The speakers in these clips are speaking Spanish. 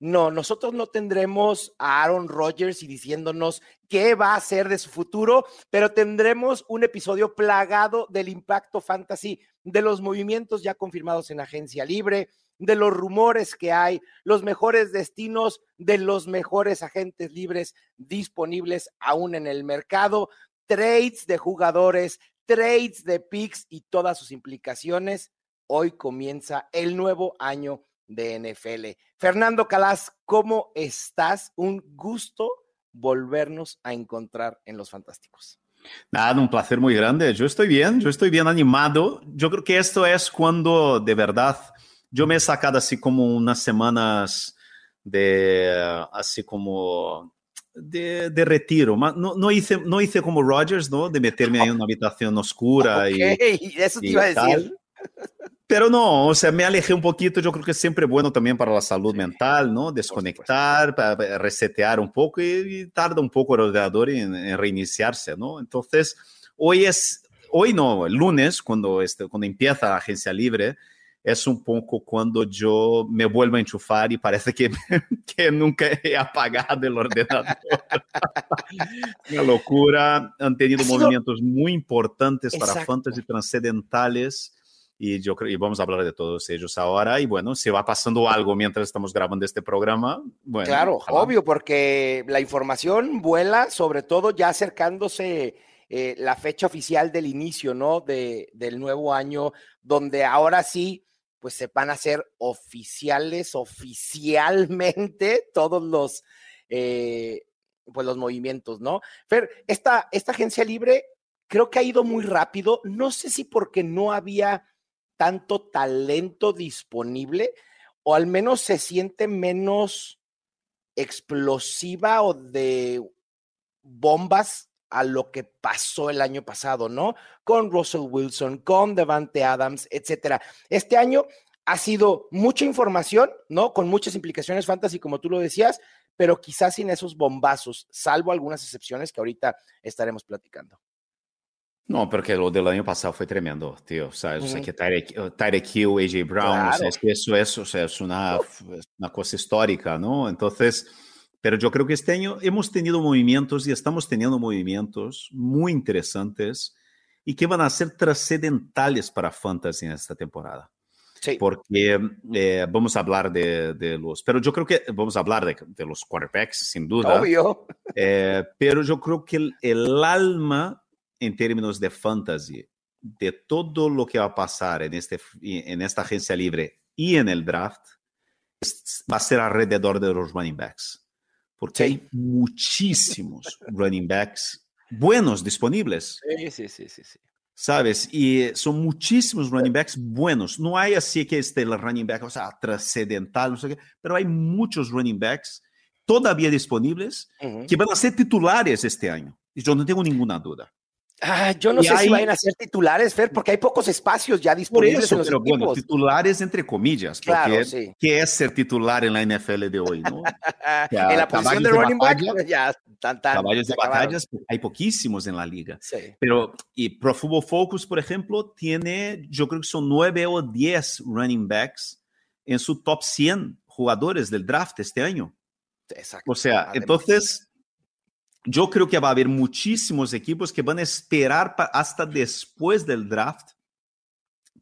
No, nosotros no tendremos a Aaron Rodgers y diciéndonos qué va a hacer de su futuro, pero tendremos un episodio plagado del impacto fantasy, de los movimientos ya confirmados en agencia libre, de los rumores que hay, los mejores destinos de los mejores agentes libres disponibles aún en el mercado, trades de jugadores, trades de picks y todas sus implicaciones. Hoy comienza el nuevo año de NFL. Fernando Calas, ¿cómo estás? Un gusto volvernos a encontrar en Los Fantásticos. Nada, un placer muy grande. Yo estoy bien, yo estoy bien animado. Yo creo que esto es cuando de verdad yo me he sacado así como unas semanas de, así como de, de retiro. No, no, hice, no hice como Rogers, ¿no? De meterme en una habitación oscura. Okay, y, eso te y iba a decir. Pero no, o sea, me alejé un poquito. Yo creo que es siempre bueno también para la salud mental, ¿no? Desconectar, para resetear un poco y, y tarda un poco el ordenador en, en, reiniciarse, ¿no? Entonces, hoy es, hoy no, el lunes, cuando, este, cuando empieza la agencia libre, es un poco cuando yo me vuelvo a enchufar y parece que, que nunca he apagado el ordenador. Una locura. Han tenido movimientos muy importantes para Exacto. fantasy trascendentales y yo creo y vamos a hablar de todos ellos ahora y bueno si va pasando algo mientras estamos grabando este programa bueno claro ojalá. obvio porque la información vuela sobre todo ya acercándose eh, la fecha oficial del inicio no de, del nuevo año donde ahora sí pues se van a hacer oficiales oficialmente todos los eh, pues los movimientos no Fer esta esta agencia libre creo que ha ido muy rápido no sé si porque no había tanto talento disponible o al menos se siente menos explosiva o de bombas a lo que pasó el año pasado, ¿no? Con Russell Wilson, con Devante Adams, etcétera. Este año ha sido mucha información, ¿no? Con muchas implicaciones fantasy, como tú lo decías, pero quizás sin esos bombazos, salvo algunas excepciones que ahorita estaremos platicando. No, porque lo del año pasado fue tremendo, tío. O sea, uh -huh. o sea que Tyreek, Tyreek Hill, AJ Brown, claro. o sea, es que o una, una cosa histórica, ¿no? Entonces, pero yo creo que este año hemos tenido movimientos y estamos teniendo movimientos muy interesantes y que van a ser trascendentales para Fantasy en esta temporada. Sí. Porque eh, vamos a hablar de, de, los, pero yo creo que vamos a hablar de, de los quarterbacks, sin duda. Obvio. Eh, pero yo creo que el, el alma en términos de fantasy, de todo lo que va a pasar en, este, en esta agencia libre y en el draft, va a ser alrededor de los running backs. Porque sí. hay muchísimos running backs buenos disponibles. Sí, sí, sí, sí, sí. ¿Sabes? Y son muchísimos running backs buenos. No hay así que esté el running back, o sea, trascendental, no sé qué, pero hay muchos running backs todavía disponibles uh -huh. que van a ser titulares este año. Y yo no tengo ninguna duda. Ah, yo no y sé hay... si vayan a ser titulares, Fer, porque hay pocos espacios ya disponibles eso, en los pero equipos. bueno, titulares entre comillas, porque Claro, sí. ¿qué es ser titular en la NFL de hoy? ¿no? en la posición de running back, batalla, ya tan, tan, Caballos se de acabaron. batallas, hay poquísimos en la liga. Sí. Pero, y Pro Football Focus, por ejemplo, tiene, yo creo que son nueve o diez running backs en su top 100 jugadores del draft este año. Exacto. O sea, Además. entonces, yo creo que va a haber muchísimos equipos que van a esperar hasta después del draft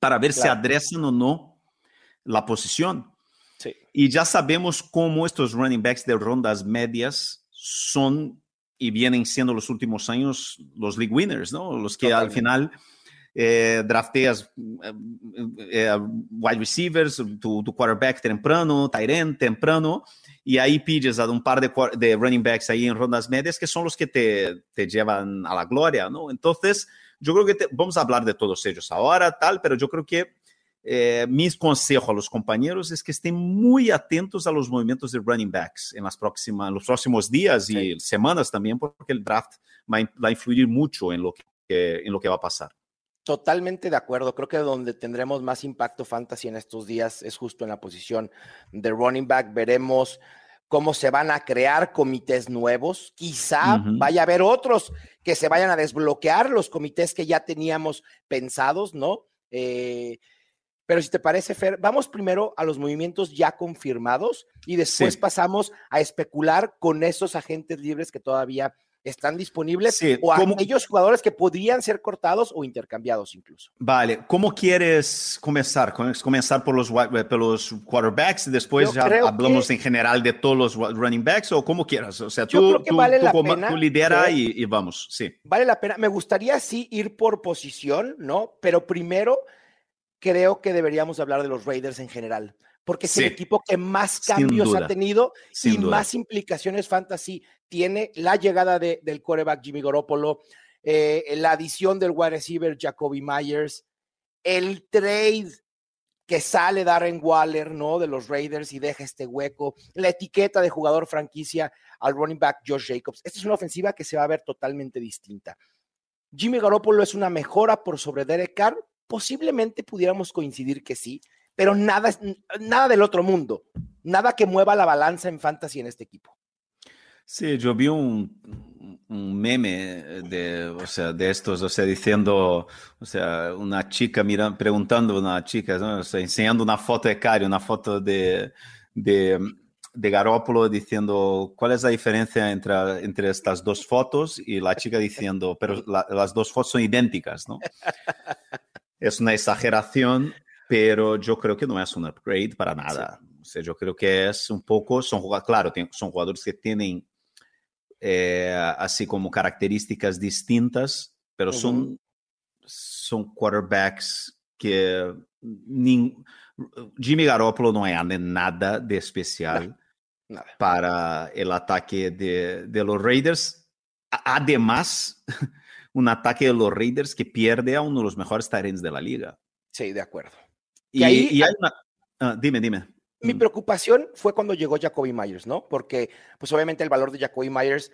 para ver si Claro. adresan o no la posición. Sí. Y ya sabemos cómo estos running backs de rondas medias son y vienen siendo los últimos años los league winners, ¿no? Los que al Totalmente. final eh, drafteas eh, eh, wide receivers, tu, tu quarterback temprano, end temprano, y ahí pides a un par de, de running backs ahí en rondas medias que son los que te, te llevan a la gloria, ¿no? Entonces, yo creo que te- vamos a hablar de todos ellos ahora, tal, pero yo creo que eh, mi consejo a los compañeros es que estén muy atentos a los movimientos de running backs en, las próximas, en los próximos días sí. y semanas también, porque el draft va, va, a influir mucho en lo que, en lo que va a pasar. Totalmente de acuerdo. Creo que donde tendremos más impacto fantasy en estos días es justo en la posición de running back. Veremos cómo se van a crear comités nuevos. Quizá uh -huh. vaya a haber otros que se vayan a desbloquear los comités que ya teníamos pensados, ¿no? Eh, pero si te parece, Fer, vamos primero a los movimientos ya confirmados y después sí. pasamos a especular con esos agentes libres que todavía están disponibles sí, o aquellos jugadores que podrían ser cortados o intercambiados incluso. Vale, ¿cómo quieres comenzar? ¿Comenzar por los, por los quarterbacks y después Yo ya hablamos que... en general de todos los running backs o como quieras? O sea, tú, tú, vale tú, pena, tú lidera y, y, vamos, sí. Vale la pena. Me gustaría sí ir por posición, ¿no? Pero primero creo que deberíamos hablar de los Raiders en general porque es sí. el equipo que más cambios ha tenido y duda. más implicaciones fantasy tiene la llegada de, del coreback Jimmy Garoppolo, eh, la adición del wide receiver Jacoby Myers, el trade que sale Darren Waller, ¿no? De los Raiders y deja este hueco, la etiqueta de jugador franquicia al running back Josh Jacobs. Esta es una ofensiva que se va a ver totalmente distinta. Jimmy Garoppolo es una mejora por sobre Derek Carr. Posiblemente pudiéramos coincidir que sí, pero nada, nada del otro mundo, nada que mueva la balanza en fantasy en este equipo. Sí, yo vi un, un, meme de, o sea, de estos, o sea, diciendo, o sea, una chica mirando, preguntando a una chica, ¿no? o sea, enseñando una foto de Cari, una foto de, de, de Garópolo diciendo cuál es la diferencia entre, entre estas dos fotos y la chica diciendo, pero la, las dos fotos son idénticas, ¿no? Es una exageración, pero yo creo que no es un upgrade para nada. Sí. O sea, yo creo que es un poco, son jugadores, claro, son jugadores que tienen eh, así como características distintas, pero uh -huh. son, son quarterbacks que ni, Jimmy Garoppolo no hace nada de especial no, nada. para el ataque de, de los Raiders. Además, un ataque de los Raiders que pierde a uno de los mejores Tyrants de la liga. Sí, de acuerdo. Y, y, ahí, y hay una... Ah, dime, dime. Mi preocupación fue cuando llegó Jacoby Myers, ¿no? Porque, pues obviamente el valor de Jacoby Myers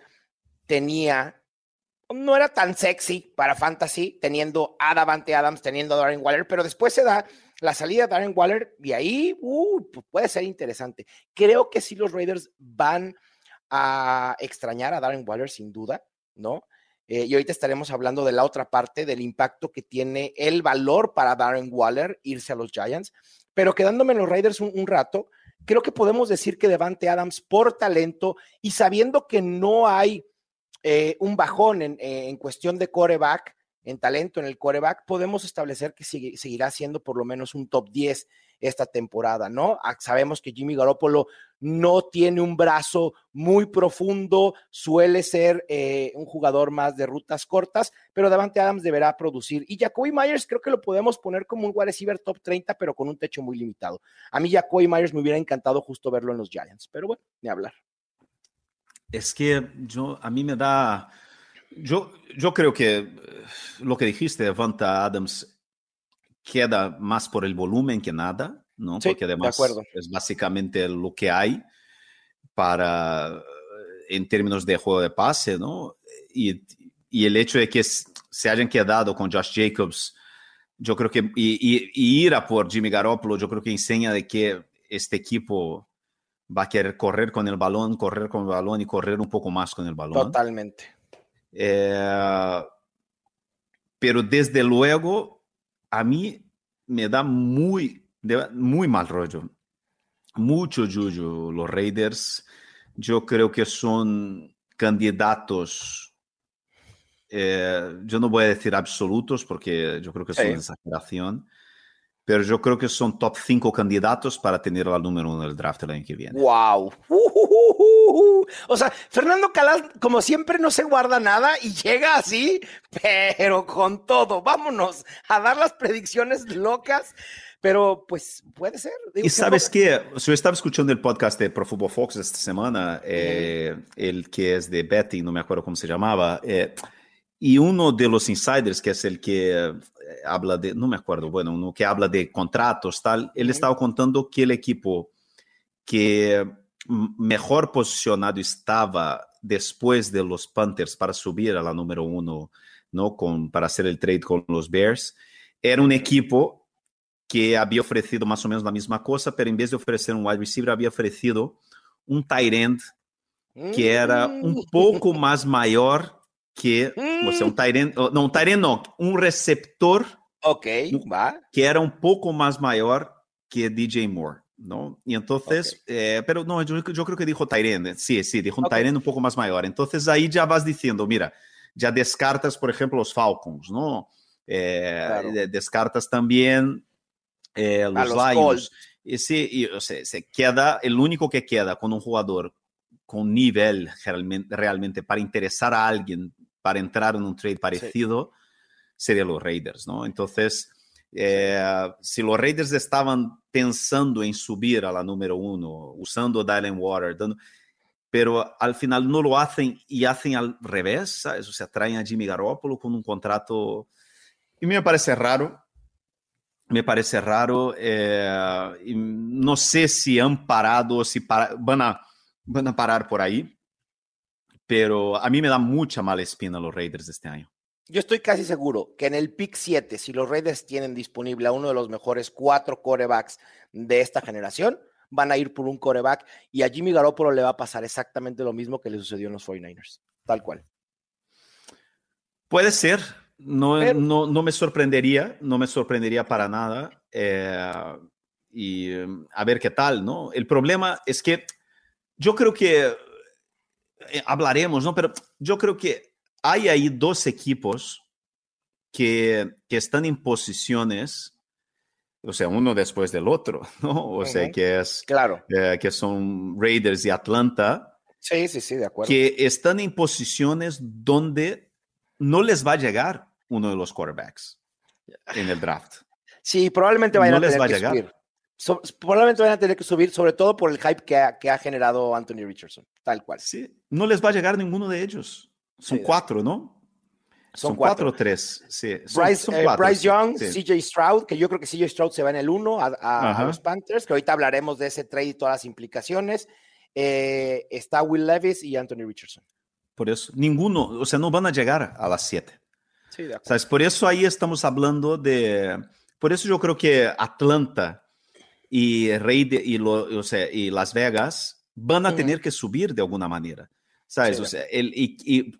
tenía, no era tan sexy para fantasy, teniendo a Davante Adams, teniendo a Darren Waller, pero después se da la salida de Darren Waller y ahí uh, puede ser interesante. Creo que sí los Raiders van a extrañar a Darren Waller sin duda, ¿no? Eh, y ahorita estaremos hablando de la otra parte, del impacto que tiene el valor para Darren Waller irse a los Giants. Pero quedándome en los Raiders un, rato, creo que podemos decir que Devante Adams, por talento y sabiendo que no hay eh, un bajón en, en, cuestión de coreback, en talento en el coreback, podemos establecer que seguirá siendo por lo menos un top 10 esta temporada, ¿no? Ah, sabemos que Jimmy Garoppolo no tiene un brazo muy profundo, suele ser eh, un jugador más de rutas cortas, pero Davante Adams deberá producir. Y Jacoby Myers creo que lo podemos poner como un wide receiver top 30, pero con un techo muy limitado. A mí Jacoby Myers me hubiera encantado justo verlo en los Giants, pero bueno, ni hablar. Es que yo, a mí me da... Yo, yo creo que eh, lo que dijiste, Davante Adams queda más por el volumen que nada, ¿no? Sí, Porque además es básicamente lo que hay para, en términos de juego de pase, ¿no? Y, y el hecho de que se hayan quedado con Josh Jacobs, yo creo que, y, y, y, ir a por Jimmy Garoppolo, yo creo que enseña de que este equipo va a querer correr con el balón, correr con el balón y correr un poco más con el balón. Totalmente. Eh, pero desde luego, a mí me da muy, muy mal rollo. Mucho yuyo los Raiders. Yo creo que son candidatos, eh, yo no voy a decir absolutos porque yo creo que es sí. una exageración, pero yo creo que son top 5 candidatos para tener la número uno del draft el año que viene. ¡Wow! Uh, uh, uh, o sea, Fernando Calas, como siempre, no se guarda nada y llega así, pero con todo. Vámonos a dar las predicciones locas. Pero pues puede ser. Digo, y sabes qué, yo estaba escuchando el podcast de Pro Football Fox esta semana, eh, el que es de Betty, no me acuerdo cómo se llamaba, eh, y uno de los insiders, que es el que eh, habla de, no me acuerdo, bueno, uno que habla de contratos, tal, él estaba contando que el equipo que mejor posicionado estaba después de los Panthers para subir a la número uno, ¿no? Con, para hacer el trade con los Bears, era un equipo que había ofrecido más o menos la misma cosa, pero en vez de ofrecer un wide receiver, había ofrecido un tight end que era un mm. poco más mayor que, o sea, un mm. tight end, no, un tight end no, un receptor. Ok, va. Que era un poco más mayor que DJ Moore. ¿No? Y entonces, okay. eh, pero no, yo, yo, creo que dijo Tyrene, sí, sí, dijo un okay. Un poco más mayor. Entonces ahí ya vas diciendo, mira, ya descartas, por ejemplo, los Falcons, ¿no? Eh, claro. Descartas también eh, los, los Lions. Y sí, y, o sea, se queda, el único que queda con un jugador con nivel realmente, realmente para interesar a alguien para entrar en un trade parecido sí. sería los Raiders, ¿no? Entonces, eh, si los Raiders estaban pensando en subir a la número uno, usando Dylan Water, dando, pero al final no lo hacen y hacen al revés, ¿sabes? O sea, traen a Jimmy Garoppolo con un contrato. Y me parece raro, me parece raro. Eh, no sé si han parado, si para, van a van a parar por ahí, pero a mí me da mucha mala espina los Raiders de este año. Yo estoy casi seguro que en el pick 7, si los Raiders tienen disponible a uno de los mejores cuatro corebacks de esta generación, van a ir por un coreback y a Jimmy Garoppolo le va a pasar exactamente lo mismo que le sucedió en los 49ers, tal cual. Puede ser, no, Pero, no, no, me sorprendería, no me sorprendería para nada. Eh, y a ver qué tal, ¿no? El problema es que yo creo que eh, hablaremos, ¿no? Pero yo creo que hay ahí dos equipos que, que están en posiciones, o sea, uno después del otro, ¿no? O uh -huh. sea, que es, claro. Eh, que son Raiders y Atlanta. Sí, sí, sí, de acuerdo. Que están en posiciones donde no les va a llegar uno de los quarterbacks en el draft. Sí, probablemente vayan no a les tener va a que llegar. subir. So, probablemente van a tener que subir, sobre todo por el hype que ha, que ha, generado Anthony Richardson, tal cual. Sí, no les va a llegar ninguno de ellos. Son sí, cuatro, ¿no? Son, son cuatro o tres. Sí. Bryce, son, eh, cuatro, Bryce Young, sí. CJ Stroud, que yo creo que CJ Stroud se va en el uno a, a, a, los Panthers, que ahorita hablaremos de ese trade y todas las implicaciones. Eh, está Will Levis y Anthony Richardson. Por eso, ninguno, o sea, no van a llegar a las siete. Sí, de acuerdo. ¿Sabes? Por eso ahí estamos hablando de. Por eso yo creo que Atlanta y Rey de, y, lo, o sea, y Las Vegas van a uh -huh. tener que subir de alguna manera. ¿Sabes? Sí, o sea, el, y, y,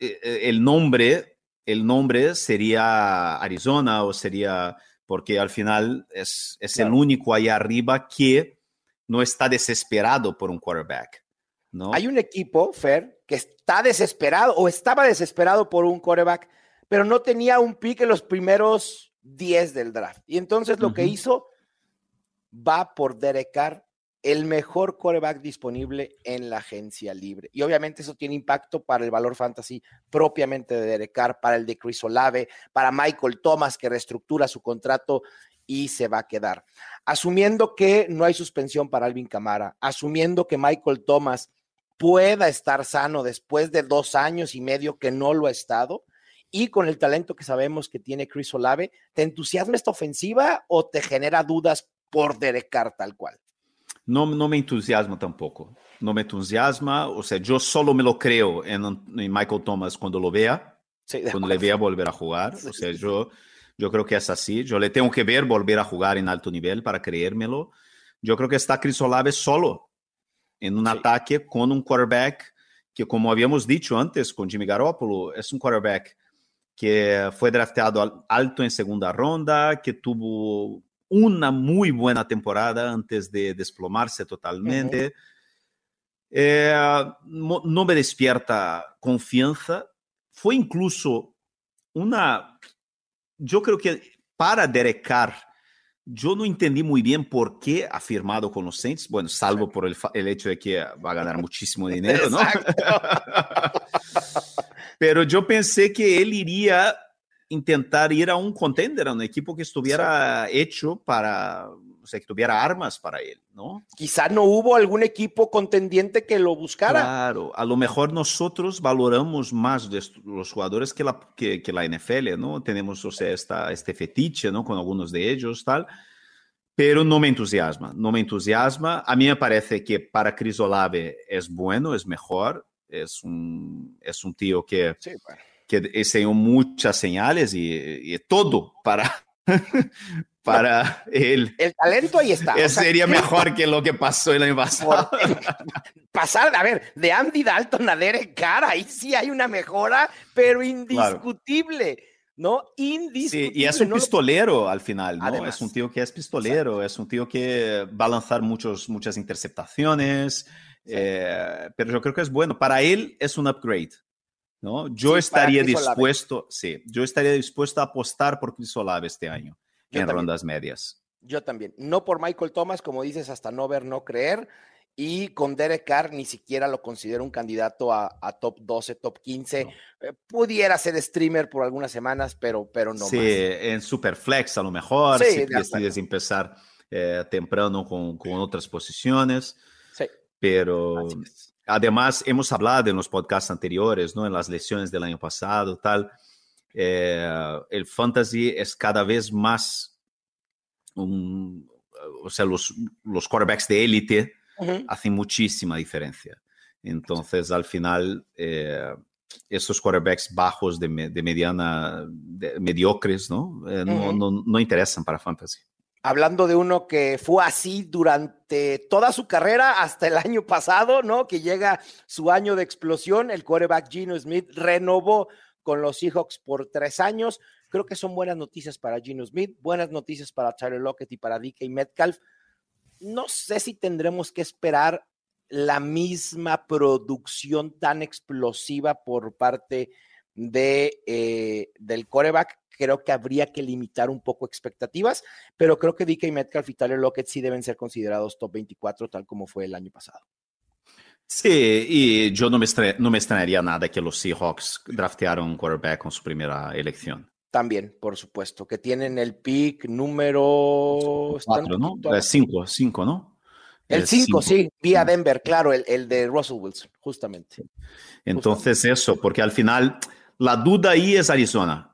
el, nombre, el nombre sería Arizona o sería porque al final es, es claro. el único ahí arriba que no está desesperado por un quarterback. ¿no? Hay un equipo, Fer, que está desesperado o estaba desesperado por un quarterback, pero no tenía un pick en los primeros 10 del draft. Y entonces lo uh -huh. que hizo va por Derek Carr, el mejor coreback disponible en la agencia libre. Y obviamente eso tiene impacto para el valor fantasy propiamente de Derek Carr, para el de Chris Olave, para Michael Thomas, que reestructura su contrato y se va a quedar. Asumiendo que no hay suspensión para Alvin Camara, asumiendo que Michael Thomas pueda estar sano después de dos años y medio que no lo ha estado, y con el talento que sabemos que tiene Chris Olave, ¿te entusiasma esta ofensiva o te genera dudas por Derek Carr tal cual? No, no me entusiasma tampoco. No me entusiasma. O sea, yo solo me lo creo en, en Michael Thomas cuando lo vea, sí, cuando le vea volver a jugar. O sea, yo, yo creo que es así. Yo le tengo que ver volver a jugar en alto nivel para creérmelo. Yo creo que está Chris Olave solo en un sí. ataque con un quarterback que, como habíamos dicho antes con Jimmy Garoppolo, es un quarterback que fue drafteado alto en segunda ronda, que tuvo una muy buena temporada antes de desplomarse totalmente. Uh -huh. eh, no, no, me despierta confianza. Fue incluso una... Yo creo que para Derek Carr, yo no entendí muy bien por qué ha firmado con los Saints. Bueno, salvo por el, el hecho de que va a ganar muchísimo dinero, ¿no? Pero yo pensé que él iría intentar ir a un contender, a un equipo que estuviera hecho para, sea, que tuviera armas para él, ¿no? Quizá no hubo algún equipo contendiente que lo buscara. Claro, a lo mejor nosotros valoramos más de los jugadores que la, que, que la NFL, ¿no? Tenemos, o sea, esta, este fetiche, ¿no? Con algunos de ellos, tal. Pero no me entusiasma, no me entusiasma. A mí me parece que para Crisolave es bueno, es mejor, es un, es un tío que, Sí, bueno. Que enseñó muchas señales y, y todo para, para él. El talento ahí está. Eh, O sea, sería ¿qué- mejor que lo que pasó el año pasado. Pasar, a ver, de Andy Dalton a Derek Carr, ahí sí hay una mejora, pero indiscutible, ¿no? Sí, Indiscutible. y es un no lo- pistolero al final, ¿no? Además. es un tío que es pistolero, es un tío que va a lanzar muchos, muchas interceptaciones, eh, pero yo creo que es bueno. Para él es un upgrade, ¿no? Yo Sí, estaría dispuesto, sí, yo estaría dispuesto a apostar por Chris Olave este año Yo en también. rondas medias. Yo también. No por Michael Thomas, como dices, hasta no ver, no creer. Y con Derek Carr ni siquiera lo considero un candidato a, a top 12, top 15. No. Eh, pudiera ser streamer por algunas semanas, pero, pero no sí, más. en Superflex a lo mejor, Sí, si decides empezar eh, temprano con, con otras posiciones, Sí, pero... Además, hemos hablado en los podcasts anteriores, ¿no? En las lesiones del año pasado, tal. eh, el fantasy es cada vez más un, o sea, los, los quarterbacks de élite hacen muchísima diferencia. Entonces, al final, eh, esos quarterbacks bajos de, de mediana, de- mediocres, ¿no? Eh, no, no interesan para fantasy. Hablando de uno que fue así durante toda su carrera hasta el año pasado, ¿no? Que llega su año de explosión, el quarterback Gino Smith renovó con los Seahawks por tres años. Creo que son buenas noticias para Gino Smith, buenas noticias para Tyler Lockett y para DK Metcalf. No sé si tendremos que esperar la misma producción tan explosiva por parte de, eh, del coreback. Creo que habría que limitar un poco expectativas, pero creo que DK Metcalf y Tyler Lockett sí deben ser considerados top 24, tal como fue el año pasado. Sí, y yo no me, no me extrañaría nada que los Seahawks draftearon un quarterback con su primera elección. También, por supuesto, que tienen el pick número. Cuatro, ¿no? poquito- Eh, cinco, cinco, ¿no? El Eh, 5, cinco. sí, vía Denver, claro, el, el de Russell Wilson, justamente. Entonces eso, porque al final la duda ahí es Arizona.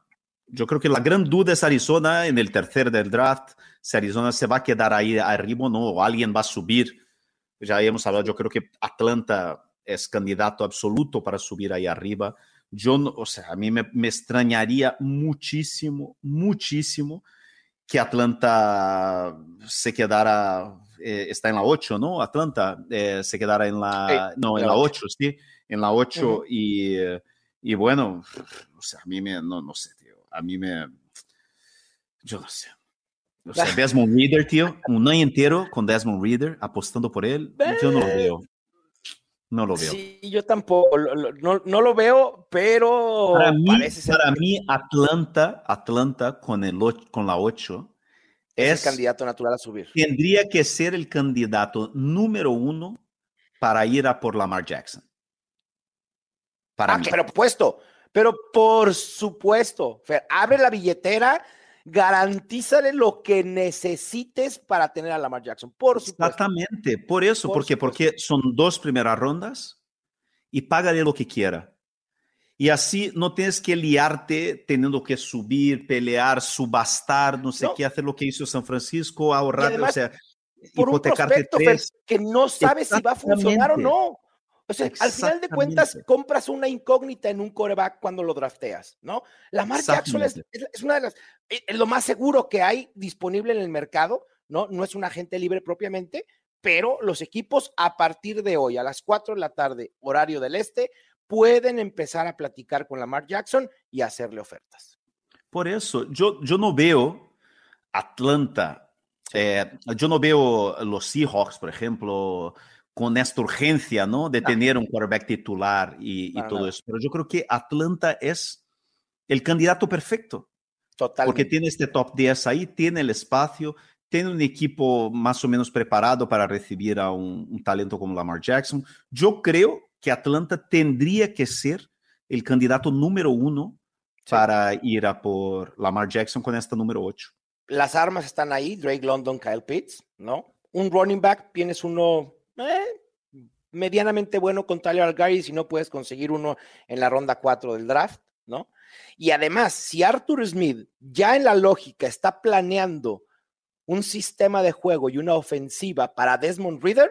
Yo creo que la gran duda es Arizona en el tercer del draft, si Arizona se va a quedar ahí arriba o no, o alguien va a subir. Ya hemos hablado, yo creo que Atlanta es candidato absoluto para subir ahí arriba. Yo, no, o sea, a mí me, me extrañaría muchísimo, muchísimo que Atlanta se quedara, eh, está en la 8, ¿no? Atlanta eh, se quedara en la, no, en la la 8, sí, en la 8 Ujú. y, eh, y bueno, o sea, a mí me, no, no sé, a mí me, yo no sé. O sea, Desmond Reader, tío, un año entero con Desmond Reader apostando por él, yo no lo veo. No lo veo. Sí, yo tampoco, no, no lo veo, pero Para mí, parece ser para mí Atlanta, Atlanta con, el, con la 8 es es, el candidato natural a subir. tendría que ser el candidato número uno para ir a por Lamar Jackson. Para Ah, mí. pero puesto, pero por supuesto, Fer, abre la billetera, garantízale lo que necesites para tener a Lamar Jackson, por supuesto. Exactamente, por eso, Por porque, supuesto. porque son dos primeras rondas y págale lo que quiera. Y así no tienes que liarte teniendo que subir, pelear, subastar, no sé No. qué, hacer lo que hizo San Francisco, ahorrar, o sea, Por un hipotecarte prospecto Fer, tres. que no sabes si va a funcionar o no. O sea, al final de cuentas, compras una incógnita en un coreback cuando lo drafteas, ¿no? Jackson es, Exactamente. es- es una de las, eh, es lo más seguro que hay disponible en el mercado, ¿no? No es un agente libre propiamente, pero los equipos a partir de hoy, a las 4 de la tarde, horario del este, pueden empezar a platicar con Lamar Jackson y hacerle ofertas. Por eso, yo, yo no veo Atlanta, eh, yo no veo los Seahawks, por ejemplo, con esta urgencia, ¿no? De tener un quarterback titular y, todo eso. Pero yo creo que Atlanta es el candidato perfecto, porque Totalmente. tiene este top 10 ahí, tiene el espacio, tiene un equipo más o menos preparado para recibir a un, un talento como Lamar Jackson. Yo creo que Atlanta tendría que ser el candidato número uno Sí. para ir a por Lamar Jackson con esta número 8. las armas están ahí, Drake London, Kyle Pitts, ¿no? Un running back, tienes uno eh, medianamente bueno con Tyler Algary si no puedes conseguir uno en la ronda 4 del draft, ¿no? Y además, si Arthur Smith ya en la lógica está planeando un sistema de juego y una ofensiva para Desmond Reader,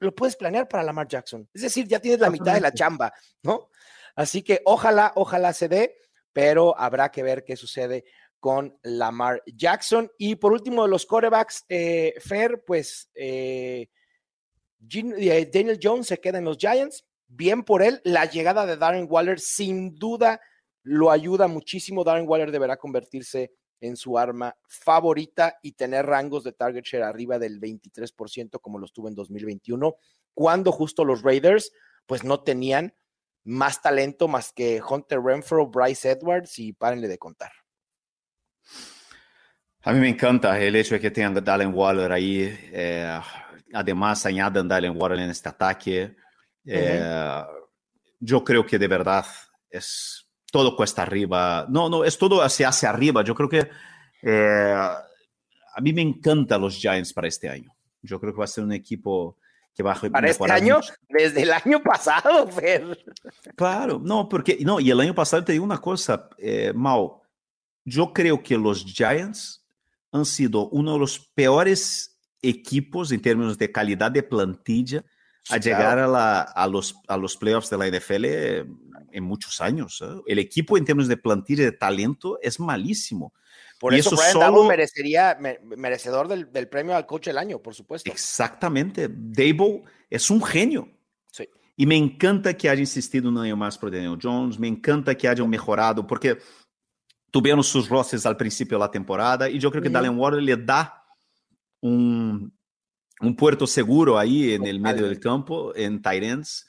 lo puedes planear para Lamar Jackson. Es decir, ya tienes la mitad de la chamba, ¿no? Así que ojalá, ojalá se dé, pero habrá que ver qué sucede con Lamar Jackson. Y por último, de los corebacks, eh, Fer, pues eh, eh, Daniel Jones se queda en los Giants. Bien por él. La llegada de Darren Waller sin duda lo ayuda muchísimo. Darren Waller deberá convertirse en su arma favorita y tener rangos de target share arriba del 23% como los tuvo en 2021, cuando justo los Raiders pues no tenían más talento más que Hunter Renfro, Bryce Edwards y párenle de contar. A mí me encanta el hecho de que tengan Dalen Waller ahí. Eh, además, añadan Dalen Waller en este ataque. Eh, yo creo que de verdad es todo cuesta arriba. No, no, es todo hacia, hacia arriba. Yo creo que eh, a mí me encantan los Giants para este año. Yo creo que va a ser un equipo que va a Para este año, desde el año pasado, Fer. Claro, no, porque, no, y el año pasado te digo una cosa, eh, Mal, yo creo que los Giants han sido uno de los peores equipos en términos de calidad de plantilla a llegar a, la, a, los, a los playoffs de la NFL en muchos años. ¿eh? El equipo en términos de plantilla de talento es malísimo. Por eso, eso solo... merecería, merecedor del, del, premio al coach del año, por supuesto. Exactamente. Dable es un genio. Sí. Y me encanta que haya insistido un año más por Daniel Jones, me encanta que hayan mejorado, porque tuvieron sus roces al principio de la temporada y yo creo que uh -huh. Dallin Water le da un, un puerto seguro ahí en el medio del campo, en Tyrants,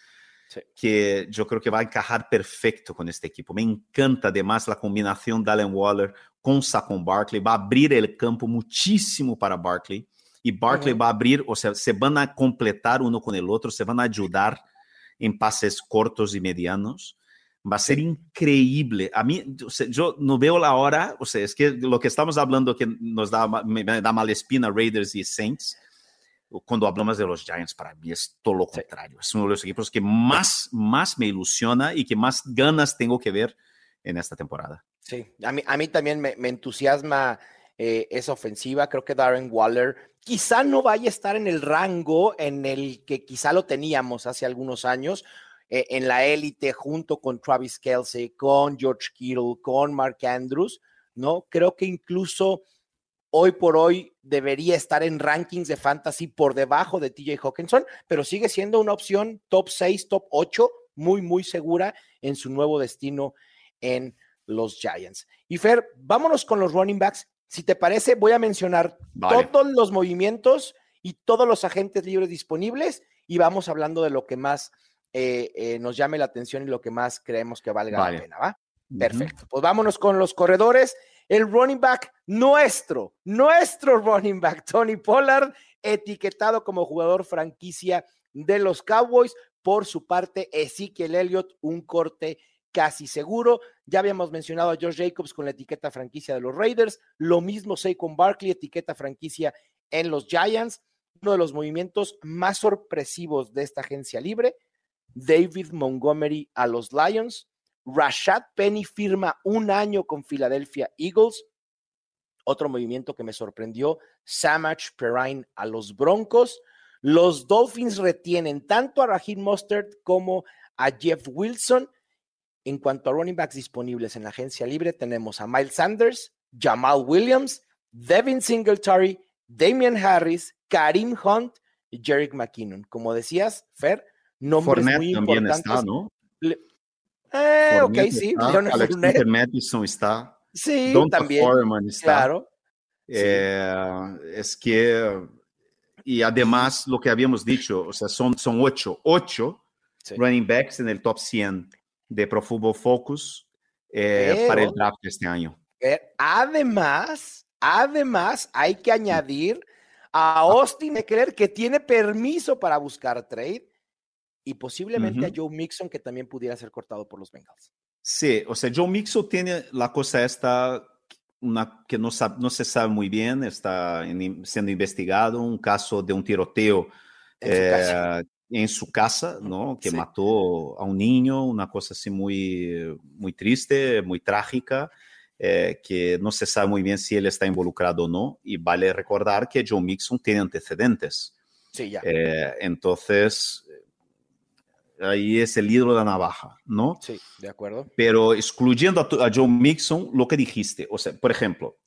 sí. que yo creo que va a encajar perfecto con este equipo. Me encanta además la combinación de Allen Waller con Saquon Barkley, va a abrir el campo muchísimo para Barkley y Barkley uh -huh. va a abrir, o sea, se van a completar uno con el otro, se van a ayudar en pases cortos y medianos. Va a ser increíble. A mí, o sea, yo no veo la hora, o sea, es que lo que estamos hablando que nos da, me, me da mala espina Raiders y Saints, cuando hablamos de los Giants, para mí es todo lo contrario. Es uno de los equipos que más, más me ilusiona y que más ganas tengo que ver en esta temporada. Sí, a mí, a mí también me, me entusiasma eh, esa ofensiva. Creo que Darren Waller quizá no vaya a estar en el rango en el que quizá lo teníamos hace algunos años, eh, en la élite junto con Travis Kelsey, con George Kittle, con Mark Andrews, ¿no? Creo que incluso hoy por hoy debería estar en rankings de fantasy por debajo de TJ Hawkinson, pero sigue siendo una opción top 6, top 8, muy, muy segura en su nuevo destino en los Giants. Y Fer, vámonos con los running backs. Si te parece, voy a mencionar vale. todos los movimientos y todos los agentes libres disponibles y vamos hablando de lo que más eh, eh, nos llame la atención y lo que más creemos que valga vale. la pena, ¿va? Perfecto. Uh -huh. Pues vámonos con los corredores el running back nuestro, nuestro running back, Tony Pollard, etiquetado como jugador franquicia de los Cowboys. Por su parte, Ezekiel Elliott, un corte casi seguro. Ya habíamos mencionado a George Jacobs con la etiqueta franquicia de los Raiders. Lo mismo Saquon Barkley, etiqueta franquicia en los Giants. Uno de los movimientos más sorpresivos de esta agencia libre, David Montgomery a los Lions. Rashad Penny firma un año con Philadelphia Eagles. Otro movimiento que me sorprendió, Samach Perrine a los Broncos. Los Dolphins retienen tanto a Raheem Mustard como a Jeff Wilson. En cuanto a running backs disponibles en la agencia libre, tenemos a Miles Sanders, Jamal Williams, Devin Singletary, Damian Harris, Karim Hunt y Jerick McKinnon. Como decías, Fer, nombres Fournette muy también importantes. está, ¿no? Eh, ok, sí. Está, Leonard Alex Fournette. Peter Madison está. Sí, Donta también. Foreman está. Claro. Eh, es que, y además lo que habíamos dicho, o sea, son, son ocho, ocho Sí. running backs en el top 100 de Pro Football Focus eh, Pero- para el draft de este año. Eh, además, además, hay que añadir a Austin Eckler que tiene permiso para buscar trade y posiblemente a. Joe Mixon que también pudiera ser cortado por los Bengals. Sí, o sea, Joe Mixon tiene la cosa esta una que no, no se sabe muy bien, está siendo investigado, un caso de un tiroteo en su casa, ¿no? Que mató a un niño, una cosa así muy, muy triste, muy trágica. Eh, que no se sabe muy bien si él está involucrado o no, y vale recordar que Joe Mixon tiene antecedentes. Sí, ya. Eh, entonces, ahí es el hilo de la navaja, ¿no? Sí, de acuerdo. Pero excluyendo a, Joe Mixon, lo que dijiste, o sea, por ejemplo,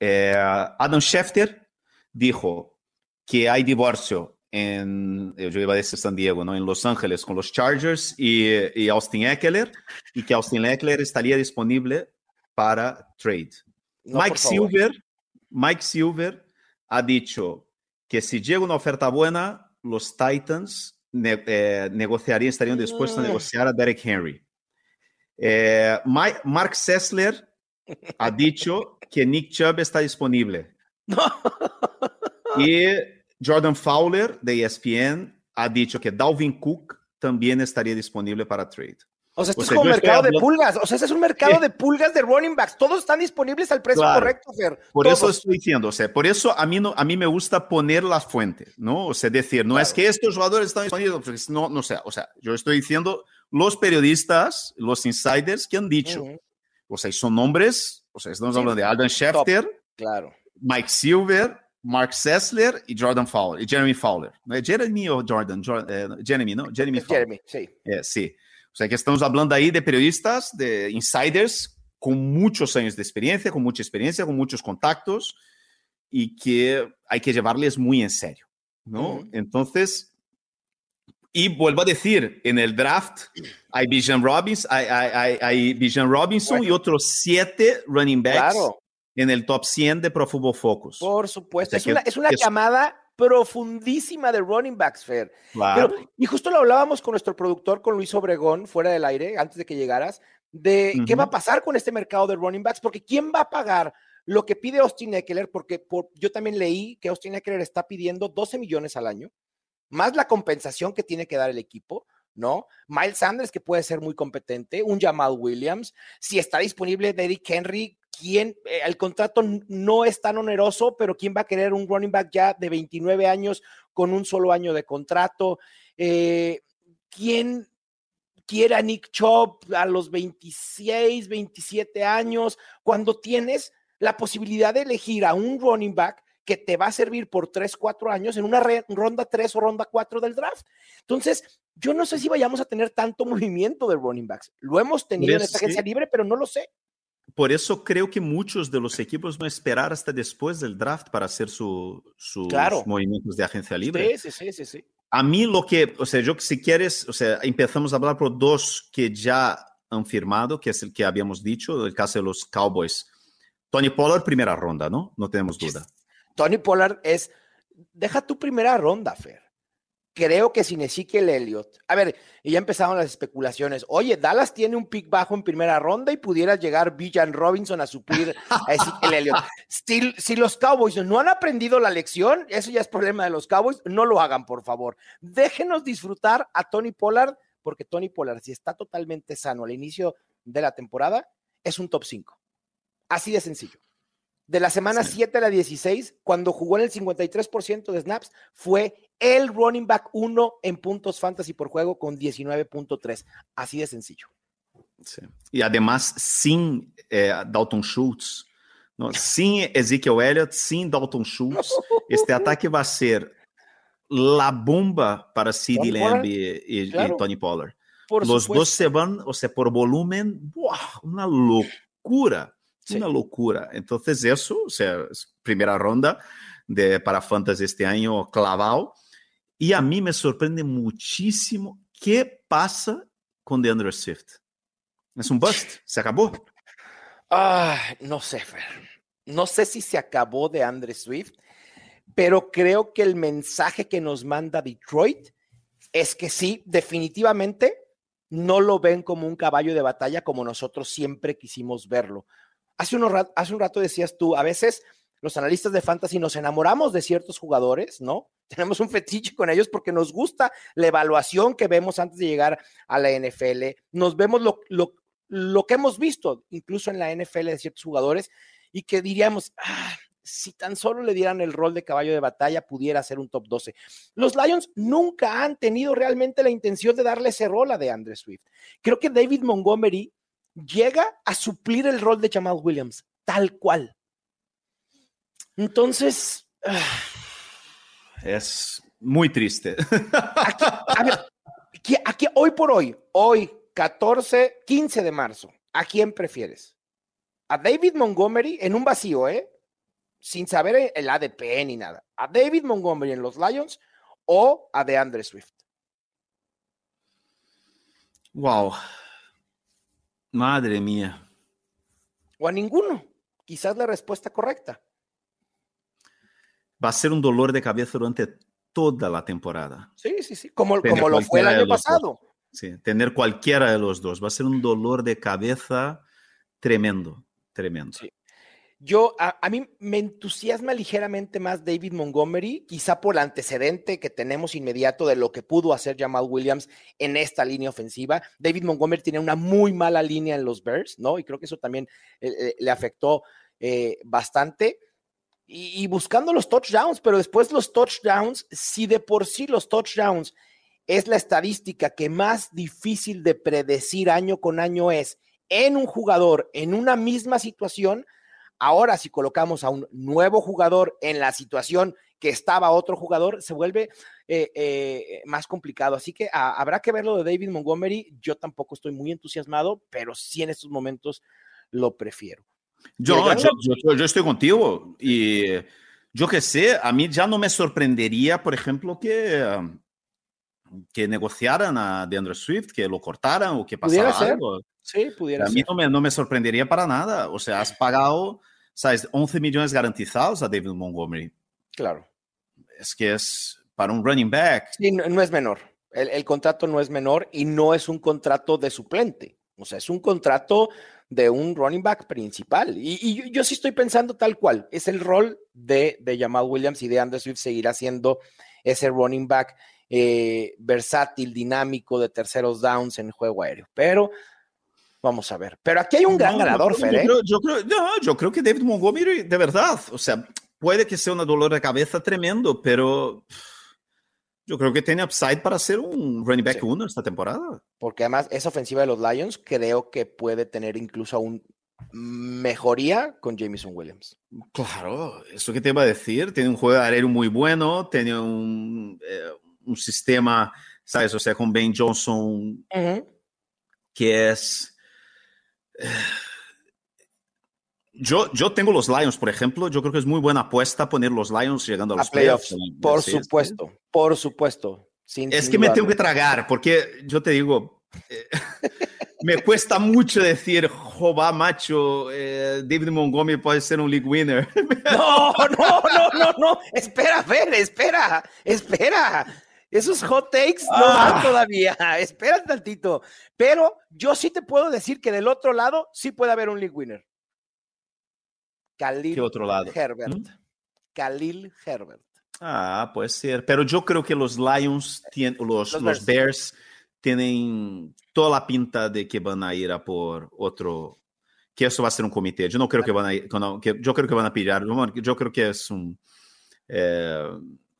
eh, Adam Schefter dijo que hay divorcio en, yo iba a decir San Diego, ¿no? En Los Ángeles con los Chargers y, y Austin Eckler, y que Austin Eckler estaría disponible para trade. Mike Silver, Mike Silver ha dicho que si llega una oferta buena, los Titans eh, negociarían, estarían dispuestos a mm. negociar a Derek Henry. Eh, Mark Sessler ha dicho que Nick Chubb está disponible. y Jordan Fowler de ESPN ha dicho que Dalvin Cook también estaría disponible para trade. O sea, esto es como un mercado de pulgas. O sea, este es un mercado de pulgas de running backs. Todos están disponibles al precio correcto, Fer. Por eso estoy diciendo, o sea, por eso a mí, no, a mí me gusta poner las fuentes, ¿no? O sea, decir, no es que estos jugadores están disponibles, no, no sé. O sea, yo estoy diciendo los periodistas, los insiders que han dicho. O sea, son nombres, o sea, estamos hablando de Alden Schefter, claro. Mike Silver, Mark Sessler y Jordan Fowler, y Jeremy Fowler. ¿No es Jeremy o Jordan? Eh, Jeremy, ¿no? Jeremy Fowler. Jeremy, sí. Eh, sí. O sea que estamos hablando ahí de periodistas, de insiders con muchos años de experiencia, con mucha experiencia, con muchos contactos y que hay que llevarles muy en serio, ¿no? Entonces, y vuelvo a decir, en el draft hay Bijan Robinson, hay, hay, hay Robinson y otros siete running backs en el top 100 de Pro Football Focus. Por supuesto, es, una, es una camada profundísima de running backs, Fer. y justo lo hablábamos con nuestro productor, con Luis Obregón, fuera del aire, antes de que llegaras, de qué va a pasar con este mercado de running backs, porque ¿quién va a pagar lo que pide Austin Eckler? Porque yo también leí que Austin Eckler está pidiendo 12 millones al año, más la compensación que tiene que dar el equipo. ¿no? Miles Sanders, que puede ser muy competente, un Jamal Williams, si está disponible Derrick Henry, quién, eh, el contrato no es tan oneroso, pero quién va a querer un running back ya de 29 años con un solo año de contrato, eh, quién quiere a Nick Chubb a los 26, 27 años, cuando tienes la posibilidad de elegir a un running back que te va a servir por 3, 4 años en una ronda 3 o ronda 4 del draft. Entonces, yo no sé si vayamos a tener tanto movimiento de running backs. Lo hemos tenido en esta agencia libre, pero no lo sé. Por eso creo que muchos de los equipos van a esperar hasta después del draft para hacer sus movimientos de agencia libre. Sí, sí, sí, sí, A mí lo que, o sea, yo si quieres, o sea, empezamos a hablar por dos que ya han firmado, que es el que habíamos dicho, el caso de los Cowboys. Tony Pollard, primera ronda, ¿no? No tenemos duda. Tony Pollard es, deja tu primera ronda, Fer creo que sin Ezekiel Elliott. A ver, y ya empezaron las especulaciones. Oye, Dallas tiene un pick bajo en primera ronda y pudiera llegar Villan Robinson a suplir a Ezekiel Elliott. Si, los Cowboys no han aprendido la lección, eso ya es problema de los Cowboys, no lo hagan, por favor. Déjenos disfrutar a Tony Pollard, porque Tony Pollard, si está totalmente sano al inicio de la temporada, es un top 5. Así de sencillo. De la semana 7 a la 16, cuando jugó en el 53% de snaps, fue el running back 1 en puntos fantasy por juego con 19.3. Así de sencillo. Y además sin eh, Dalton Schultz, ¿no? sin Ezekiel Elliott, sin Dalton Schultz, este ataque va a ser la bomba para CD Lamb y, Tony Pollard. Los dos se van, o sea, por volumen, una locura, una locura. Entonces eso, o sea, primera ronda de, para Fantasy este año clavado. Y a mí me sorprende muchísimo qué pasa con DeAndre Swift. Es un bust, se acabó. Ah, no sé, Fer. No sé si se acabó de Andre Swift, pero creo que el mensaje que nos manda Detroit es que sí, definitivamente no lo ven como un caballo de batalla como nosotros siempre quisimos verlo. Hace, hace un rato decías tú, a veces los analistas de fantasy nos enamoramos de ciertos jugadores, ¿no? Tenemos un fetiche con ellos porque nos gusta la evaluación que vemos antes de llegar a la NFL. Nos vemos lo, lo, lo que hemos visto incluso en la NFL de ciertos jugadores. y que diríamos, ah, si tan solo le dieran el rol de caballo de batalla, pudiera ser un top 12. Los Lions nunca han tenido realmente la intención de darle ese rol a de Swift. Creo que David Montgomery llega a suplir el rol de Jamal Williams, tal cual. Entonces. Es muy triste. Aquí, a ver, aquí, hoy por hoy, hoy, 14, 15 de marzo, ¿a quién prefieres? A David Montgomery en un vacío, ¿eh? Sin saber el ADP ni nada. ¿A David Montgomery en los Lions o a DeAndre Swift? Wow. Madre mía. O a ninguno. Quizás la respuesta correcta. Va a ser un dolor de cabeza durante toda la temporada. Sí, sí, sí, como, como lo fue el año pasado. Sí, tener cualquiera de los dos va a ser un dolor de cabeza tremendo, tremendo. Sí. Yo, a, a, mí me entusiasma ligeramente más David Montgomery, quizá por el antecedente que tenemos inmediato de lo que pudo hacer Jamal Williams en esta línea ofensiva. David Montgomery tiene una muy mala línea en los Bears, ¿no? Y creo que eso también eh, eh, le afectó eh, bastante y, buscando los touchdowns, pero después los touchdowns, si de por sí los touchdowns es la estadística que más difícil de predecir año con año es en un jugador en una misma situación, ahora si colocamos a un nuevo jugador en la situación que estaba otro jugador, se vuelve eh, eh, más complicado. Así que habrá que ver lo de David Montgomery. Yo tampoco estoy muy entusiasmado, pero sí en estos momentos lo prefiero. Yo, yo, estoy contigo y yo que sé, a mí ya no me sorprendería, por ejemplo, que, que negociaran a DeAndre Swift, que lo cortaran o que pasara algo. Sí, pudiera a mí No, me, no me sorprendería para nada. O sea, has pagado, ¿sabes? 11 millones garantizados a David Montgomery. Claro. Es que es para un running back. Sí, no, es menor. El, el, contrato no es menor y no es un contrato de suplente. O sea, es un contrato de un running back principal. Y, yo, sí estoy pensando tal cual, es el rol de, de Jamal Williams y de Andrew Swift seguirá siendo ese running back eh, versátil, dinámico de terceros downs en juego aéreo. Pero vamos a ver. Pero aquí hay un gran ganador, yo, ¿eh? yo, creo, yo creo que David Montgomery, de verdad, o sea, puede que sea un dolor de cabeza tremendo, pero yo creo que tiene upside para ser un running back uno esta temporada. Porque además esa ofensiva de los Lions creo que puede tener incluso aún mejoría con Jameson Williams. Claro, eso que te iba a decir, tiene un juego aéreo muy bueno, tiene un, eh, un sistema, ¿sabes? O sea, con Ben Johnson, que es... Eh, yo, yo tengo los Lions, por ejemplo. Yo creo que es muy buena apuesta poner los Lions llegando a los playoffs. por supuesto, por supuesto. es que me tengo que tragar, porque yo te digo, eh, me cuesta mucho decir, joba, macho, eh, David Montgomery puede ser un league winner. no, no, no, no, no. Espera, ver, espera, espera. Esos hot takes no van ah. todavía. Espera tantito. Pero yo sí te puedo decir que del otro lado sí puede haber un league winner. Khalil otro lado? Herbert. ¿Mm? Khalil Herbert. Ah, puede ser. Pero yo creo que los Lions, tienen, los, los, Bears. tienen toda la pinta de que van a ir a por otro, que eso va a ser un comité. Yo no creo que van a ir, que, yo creo que van a pillar, yo creo que es un, eh,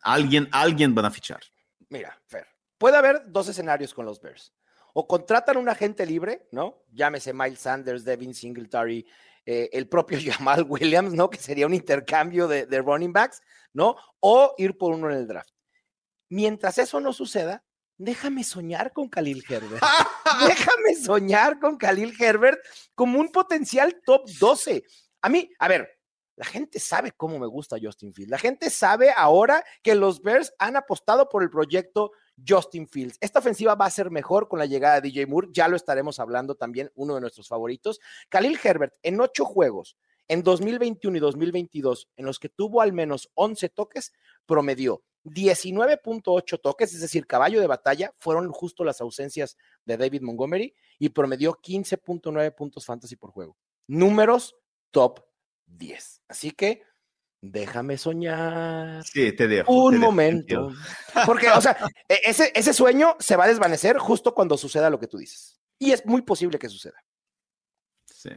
alguien, alguien van a fichar. Mira, Fer, puede haber dos escenarios con los Bears. O contratan un agente libre, ¿no? Llámese Miles Sanders, Devin Singletary, eh, el propio Jamal Williams, ¿no? Que sería un intercambio de, running backs, ¿no? O ir por uno en el draft. Mientras eso no suceda, déjame soñar con Khalil Herbert. déjame soñar con Khalil Herbert como un potencial top 12. A mí, a ver, la gente sabe cómo me gusta Justin Fields. La gente sabe ahora que los Bears han apostado por el proyecto Justin Fields. Esta ofensiva va a ser mejor con la llegada de DJ Moore, ya lo estaremos hablando también, uno de nuestros favoritos. Khalil Herbert, en ocho juegos, en 2021 y 2022, en los que tuvo al menos 11 toques, promedió 19.8 toques, es decir, caballo de batalla, fueron justo las ausencias de David Montgomery y promedió 15.9 puntos fantasy por juego. Números top 10. Así que déjame soñar. Sí, te dejo. Un momento. Porque, o sea, e, ese, ese sueño se va a desvanecer justo cuando suceda lo que tú dices. Y es muy posible que suceda. Sí.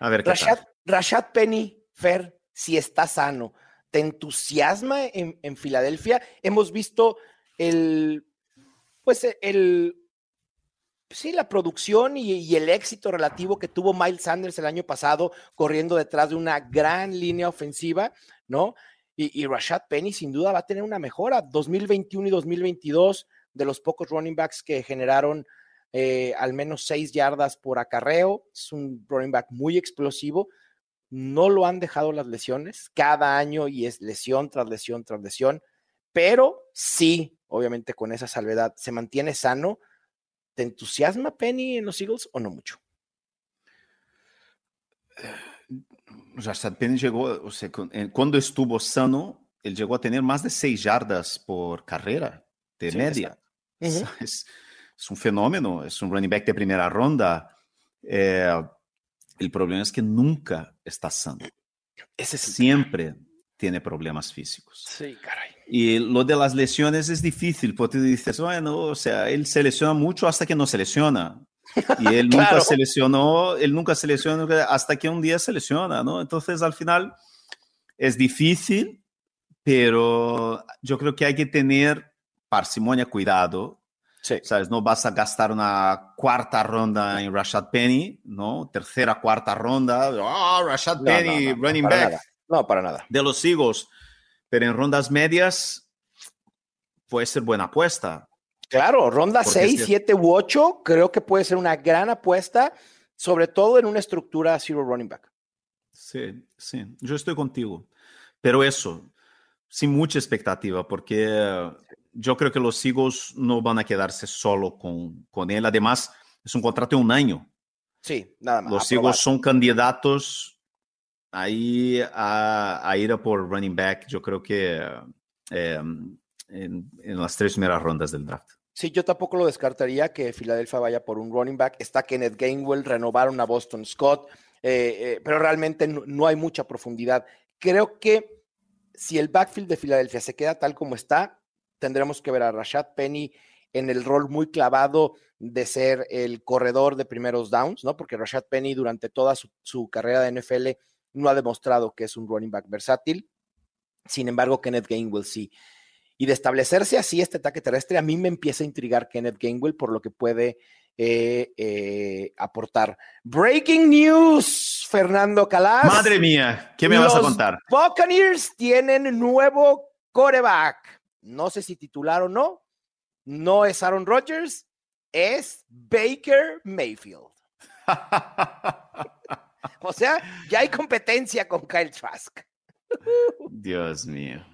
A ver, ¿qué Rashad, Rashad Penny, Fer, si está sano, ¿te entusiasma en, en Filadelfia? Hemos visto el, pues el, sí, la producción y, el éxito relativo que tuvo Miles Sanders el año pasado, corriendo detrás de una gran línea ofensiva, ¿no? Y, y, Rashad Penny sin duda va a tener una mejora. 2021 y 2022, de los pocos running backs que generaron eh, al menos seis yardas por acarreo, es un running back muy explosivo. No lo han dejado las lesiones cada año y es lesión tras lesión tras lesión, pero sí, obviamente con esa salvedad, se mantiene sano ¿Te entusiasma Penny en los Eagles o no mucho? Rashad Penny llegó, o sea, cuando estuvo sano, él llegó a tener más de seis yardas por carrera de sí, media. Uh -huh. es, es, un fenómeno, es un running back de primera ronda. Eh, el problema es que nunca está sano. Ese es Siempre tiene problemas físicos. Sí, caray. Y lo de las lesiones es difícil, porque tú dices, bueno, o sea, él se lesiona mucho hasta que no se lesiona. Y él claro. nunca se lesionó, él nunca se lesionó hasta que un día se lesiona, ¿no? Entonces, al final, es difícil, pero yo creo que hay que tener parsimonia, cuidado. Sí. ¿Sabes? No vas a gastar una cuarta ronda en Rashad Penny, ¿no? Tercera, cuarta ronda. Oh, Rashad No, Penny, no, no, running back nada. No, para nada. de los Eagles. Pero en rondas medias puede ser buena apuesta. Claro, ronda Porque 6, si- 7 u 8, creo que puede ser una gran apuesta, sobre todo en una estructura zero running back. Sí, sí, yo estoy contigo. Pero eso, sin mucha expectativa, porque eh, yo creo que los Eagles no van a quedarse solo con, con él. Además, es un contrato de un año. Sí, nada más. Los. Eagles son candidatos ahí a, a ir por running back, yo creo que eh, en, las tres primeras rondas del draft. Sí, yo tampoco lo descartaría que Filadelfia vaya por un running back. Está Kenneth Gainwell, renovaron a Boston Scott, eh, eh, pero realmente no, hay mucha profundidad. Creo que si el backfield de Filadelfia se queda tal como está, tendremos que ver a Rashad Penny en el rol muy clavado de ser el corredor de primeros downs, ¿no? Porque Rashad Penny durante toda su carrera de NFL no ha demostrado que es un running back versátil. Sin embargo, Kenneth Gainwell sí. Y de establecerse así este ataque terrestre, a mí me empieza a intrigar Kenneth Gainwell por lo que puede eh, eh, aportar. Breaking news, Fernando Calas. Madre mía, ¿qué me vas a Los contar? Buccaneers tienen nuevo coreback. No sé si titular o no. No es Aaron Rodgers, es Baker Mayfield. O sea, ya hay competencia con Kyle Trask. Dios mío.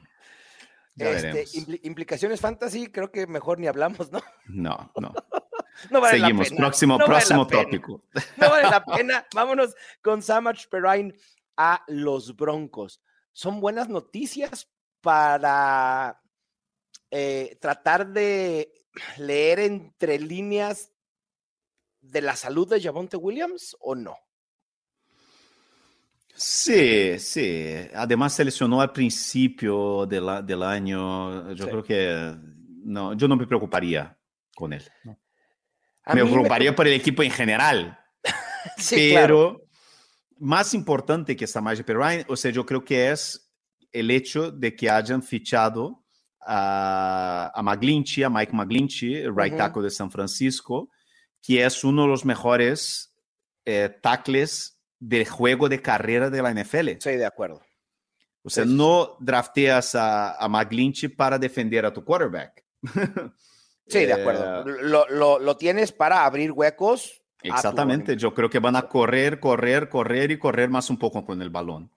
Este, implicaciones fantasy, creo que mejor ni hablamos, ¿no? No, no. No vale la Seguimos. pena. Próximo, No la próximo tópico. No vale la pena. Vámonos con Samach Perrine a los Broncos. Son buenas noticias para eh, tratar de leer entre líneas de la salud de Javonte Williams o no. Sí, sí. Además se lesionó al principio de la- del año. Yo Sí. creo que no, yo no me preocuparía con él. ¿no? Me preocuparía por el equipo en general. Sí, claro. pero más importante que Samaje Perrine, o sea, yo creo que es el hecho de que hayan fichado a, a McGlinchey, a Mike McGlinchey, el right Ujú. tackle de San Francisco, que es uno de los mejores eh, tackles de juego de carrera de la NFL. Sí, de acuerdo. O sea, Sí, no drafteas a, a McGlinchey para defender a tu quarterback. Sí, de Eh, acuerdo. Lo, lo- lo tienes para abrir huecos. a Exactamente, yo creo que van a correr, correr, correr y correr más un poco con el balón.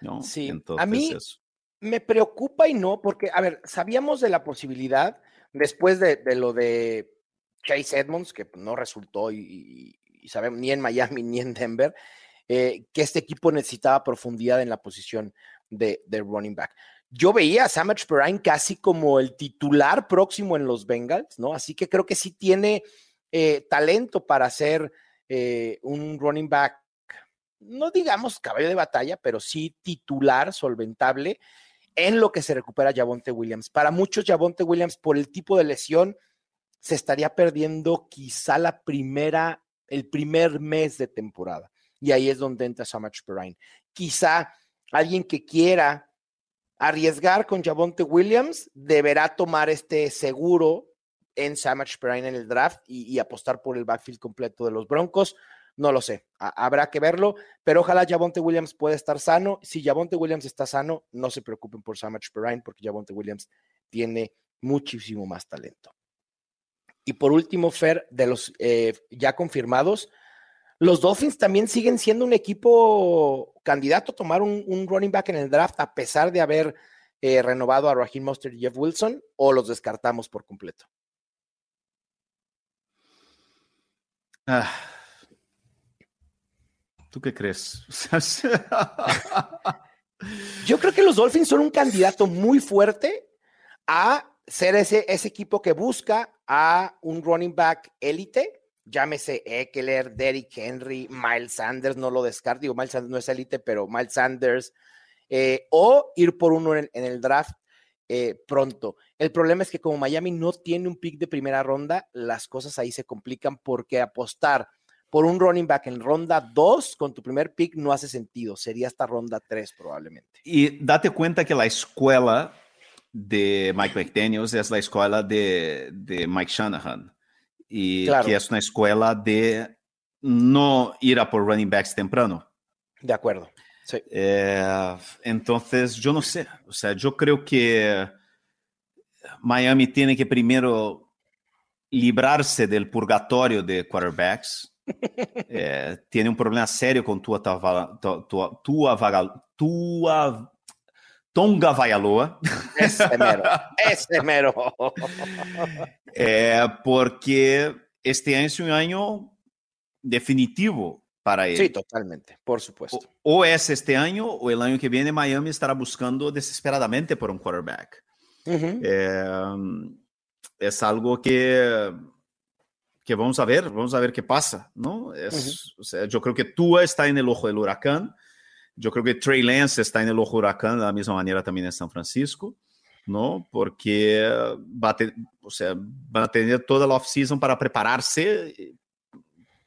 ¿no? Sí, a Entonces, mí- eso. me preocupa y no, porque, a ver, sabíamos de la posibilidad después de, de lo de Chase Edmonds, que no resultó y, y- y sabemos ni en Miami ni en Denver, eh, que este equipo necesitaba profundidad en la posición de, running back. Yo veía a Samach Perrine casi como el titular próximo en los Bengals, ¿no? Así que creo que sí tiene eh, talento para ser eh, un running back, no digamos caballo de batalla, pero sí titular, solventable, en lo que se recupera Javonte Williams. Para muchos, Javonte Williams, por el tipo de lesión, se estaría perdiendo quizá la primera, el primer mes de temporada. Y ahí es donde entra Samach Perrine. Quizá alguien que quiera arriesgar con Javonte Williams deberá tomar este seguro en Samach Perrine en el draft y, apostar por el backfield completo de los Broncos. No lo sé, habrá que verlo, pero ojalá Javonte Williams pueda estar sano. Si Javonte Williams está sano, no se preocupen por Samach Perrine porque Javonte Williams tiene muchísimo más talento. Y por último, Fer, de los eh, ya confirmados, los Dolphins también siguen siendo un equipo candidato a tomar un, running back en el draft, a pesar de haber eh, renovado a Raheem Mostert y Jeff Wilson, o los descartamos por completo. Ah. ¿Tú qué crees? Yo creo que los Dolphins son un candidato muy fuerte a ser ese, ese equipo que busca a un running back élite, llámese Eckler, Derrick Henry, Miles Sanders, no lo descarto, digo, Miles Sanders no es élite, pero Miles Sanders, eh, o ir por uno en, el draft eh, pronto. El problema es que como Miami no tiene un pick de primera ronda, las cosas ahí se complican porque apostar por un running back en ronda 2 con tu primer pick no hace sentido, sería hasta ronda 3 probablemente. Y date cuenta que la escuela de Mike McDaniels es la escuela de Mike Shanahan. Y que es una escuela de no ir a por running backs temprano. De acuerdo. Sí. Eh, entonces, yo no sé. O sea, yo creo que Miami tiene que primero librarse del purgatorio de quarterbacks. Eh, tiene un problema serio con tu tua, tua, tua, tua Tonga Vaialoa. Ese mero, ese mero. É, porque este año es un año definitivo para él. Sí, totalmente, por supuesto. O, o, es este año o el año que viene Miami estará buscando desesperadamente por un quarterback. Uh -huh. eh, es algo que, que vamos a ver, vamos a ver qué pasa, ¿no? Es, uh -huh. o sea, yo creo que Tua está en el ojo del huracán. Yo creo que Trey Lance está en el ojo huracán de la misma manera también en San Francisco, ¿no? Porque va a, ter, o sea, van a tener toda la off-season para prepararse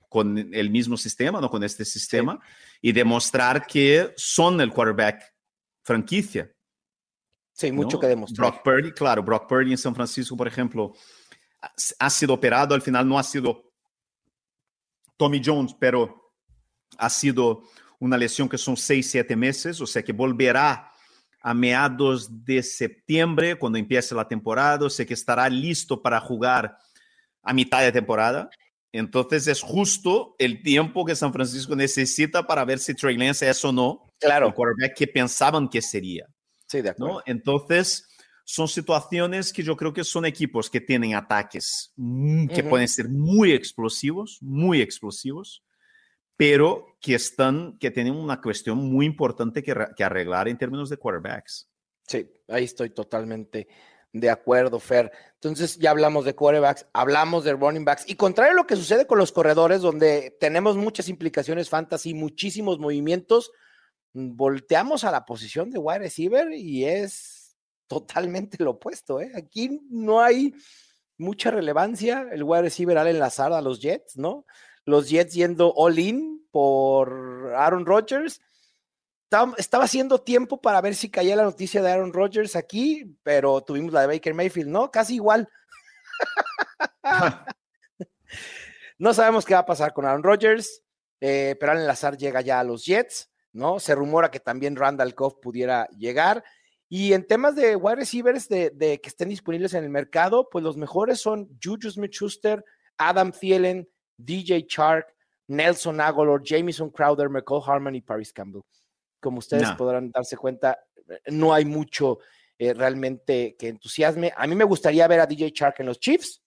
con el mismo sistema, ¿no? Con este sistema sí. y demostrar que son el quarterback franquicia. Sí, mucho ¿no? que demostrar. Brock Purdy, claro, Brock Purdy en San Francisco, por ejemplo, ha sido operado, al final no ha sido Tommy Jones, pero ha sido una lesión que son seis, siete meses, o sea que volverá a meados de septiembre, cuando empiece la temporada, o sea que estará listo para jugar a mitad de temporada. Entonces es justo el tiempo que San Francisco necesita para ver si Trey Lance es o no claro. el quarterback que pensaban que sería. Sí, de acuerdo. ¿no? Entonces son situaciones que yo creo que son equipos que tienen ataques que uh -huh. pueden ser muy explosivos, muy explosivos, pero que están, que tienen una cuestión muy importante que, que, arreglar en términos de quarterbacks. Sí, ahí estoy totalmente de acuerdo, Fer. Entonces ya hablamos de quarterbacks, hablamos de running backs, y contrario a lo que sucede con los corredores, donde tenemos muchas implicaciones fantasy, muchísimos movimientos, volteamos a la posición de wide receiver y es totalmente lo opuesto. ¿eh? Aquí no hay mucha relevancia. El wide receiver al enlazar a los Jets, ¿no? Los Jets yendo all in por Aaron Rodgers. Estaba, estaba, haciendo tiempo para ver si caía la noticia de Aaron Rodgers aquí, pero tuvimos la de Baker Mayfield, ¿no? Casi igual. no sabemos qué va a pasar con Aaron Rodgers, eh, pero Allen Lazar llega ya a los Jets, ¿no? Se rumora que también Randall Cobb pudiera llegar. Y en temas de wide receivers de, de, que estén disponibles en el mercado, pues los mejores son Juju Smith-Schuster, Adam Thielen, DJ Chark, Nelson Aguilar, Jamison Crowder, McCall Harmon y Paris Campbell. Como ustedes no. podrán darse cuenta, no hay mucho eh, realmente que entusiasme. A mí me gustaría ver a DJ Chark en los Chiefs,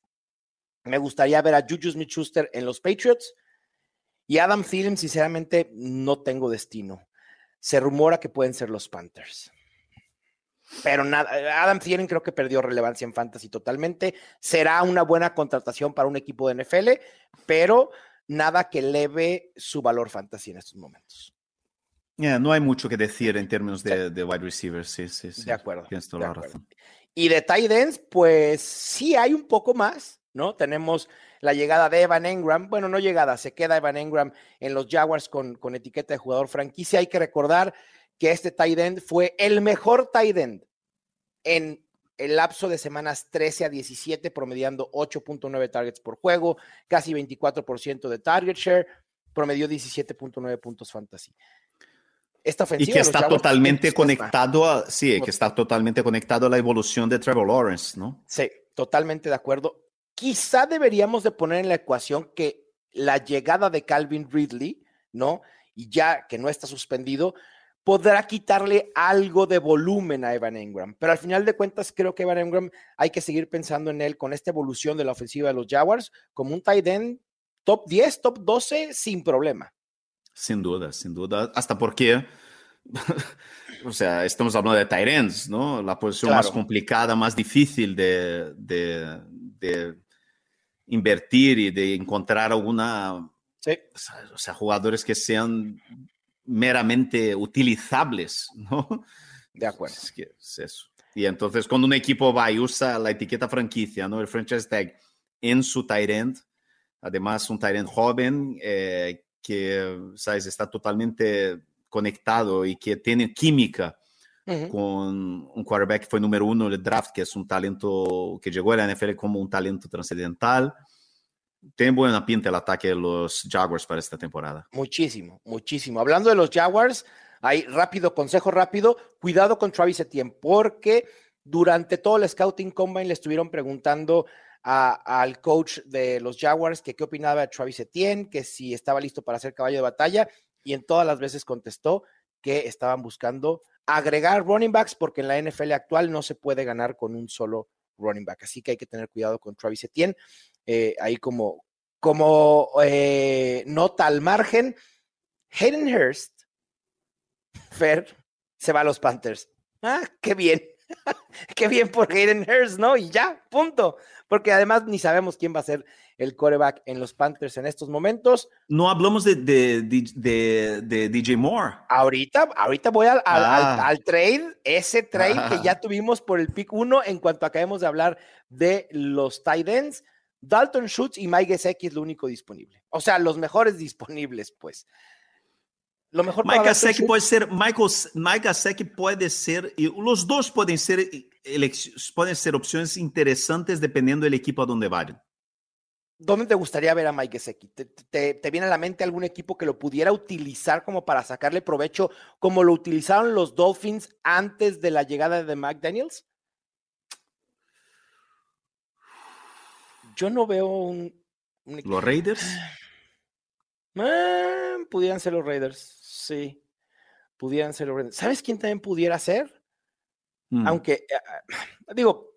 me gustaría ver a Juju Smith-Schuster en los Patriots y Adam Thielen, sinceramente, no tengo destino. Se rumora que pueden ser los Panthers pero nada, Adam Thielen creo que perdió relevancia en fantasy totalmente. Será una buena contratación para un equipo de NFL, pero nada que eleve su valor fantasy en estos momentos. Yeah, no hay mucho que decir en términos de, sí. de wide receivers, sí, sí, sí. De acuerdo. Tienes toda la acuerdo. razón. Y de tight ends, pues sí hay un poco más, ¿no? Tenemos la llegada de Evan Engram. Bueno, no llegada, se queda Evan Engram en los Jaguars con, con etiqueta de jugador franquicia. Hay que recordar que este tight end fue el mejor tight end en el lapso de semanas 13 a 17, promediando 8.9 targets por juego, casi 24% de target share, promedió 17.9 puntos fantasy. Esta ofensiva, y que está totalmente conectado a, sí, que está totalmente conectado a la evolución de Trevor Lawrence, ¿no? Sí, totalmente de acuerdo. Quizá deberíamos de poner en la ecuación que la llegada de Calvin Ridley, ¿no? Y ya que no está suspendido, podrá quitarle algo de volumen a Evan Engram. Pero al final de cuentas, creo que Evan Engram hay que seguir pensando en él con esta evolución de la ofensiva de los Jaguars como un tight end top 10, top 12 sin problema. Sin duda, sin duda. Hasta porque, o sea, estamos hablando de tight ends, ¿no? La posición más complicada, más difícil de, de, de, invertir y de encontrar alguna... Sí. O sea, jugadores que sean meramente utilizables, ¿no? De acuerdo. Es, que es eso. Y entonces cuando un equipo va y usa la etiqueta franquicia, ¿no? El franchise tag en su tight end, además un end joven eh, que, ¿sabes? Está totalmente conectado y que tiene química con un quarterback que fue número uno el draft, que es un talento que llegó a la NFL como un talento trascendental tiene buena pinta el ataque de los Jaguars para esta temporada. Muchísimo, muchísimo. Hablando de los Jaguars, hay rápido, consejo rápido, cuidado con Travis Etienne, porque durante todo el Scouting Combine le estuvieron preguntando al coach de los Jaguars que qué opinaba de Travis Etienne, que si estaba listo para ser caballo de batalla, y en todas las veces contestó que estaban buscando agregar running backs porque en la NFL actual no se puede ganar con un solo running back. Así que hay que tener cuidado con Travis Etienne. Eh, ahí como, como eh, nota al margen, Hayden Hurst, Fer, se va a los Panthers. Ah, qué bien. qué bien por Hayden Hurst, ¿no? Y ya, punto. Porque además ni sabemos quién va a ser el coreback en los Panthers en estos momentos. No hablamos de, de, de, DJ Moore. Ahorita, ahorita voy al, al, ah. trade, ese trade que ya tuvimos por el pick 1 en cuanto acabemos de hablar de los tight ends. Dalton Schutz y Mike Gesecki es lo único disponible. O sea, los mejores disponibles, pues. Lo mejor Mike Gesecki puede ser, Michael, Mike Gesecki puede ser, y los dos pueden ser, pueden ser opciones interesantes dependiendo del equipo a donde vayan. ¿Dónde te gustaría ver a Mike Gesecki? ¿Te, te, viene a la mente algún equipo que lo pudiera utilizar como para sacarle provecho, como lo utilizaron los Dolphins antes de la llegada de Mike Daniels? yo no veo un. ¿Los Raiders? Ah, pudieran ser los Raiders, sí. Pudieran ser. ¿Sabes quién también pudiera ser? Mm. Aunque, eh, digo,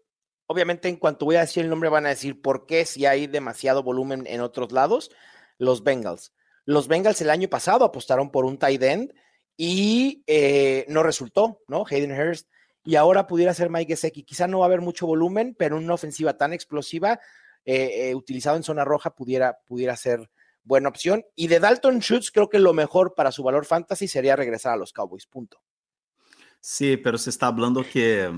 obviamente en cuanto voy a decir el nombre van a decir por qué si hay demasiado volumen en otros lados. Los Bengals. Los Bengals el año pasado apostaron por un tight end y eh, no resultó, ¿no? Hayden Hurst. Y ahora pudiera ser Mike Gesecki. Quizá no va a haber mucho volumen, pero una ofensiva tan explosiva eh, eh, utilizado en zona roja pudiera, pudiera ser buena opción. Y de Dalton Schultz, creo que lo mejor para su valor fantasy sería regresar a los Cowboys, punto. Sí, pero se está hablando que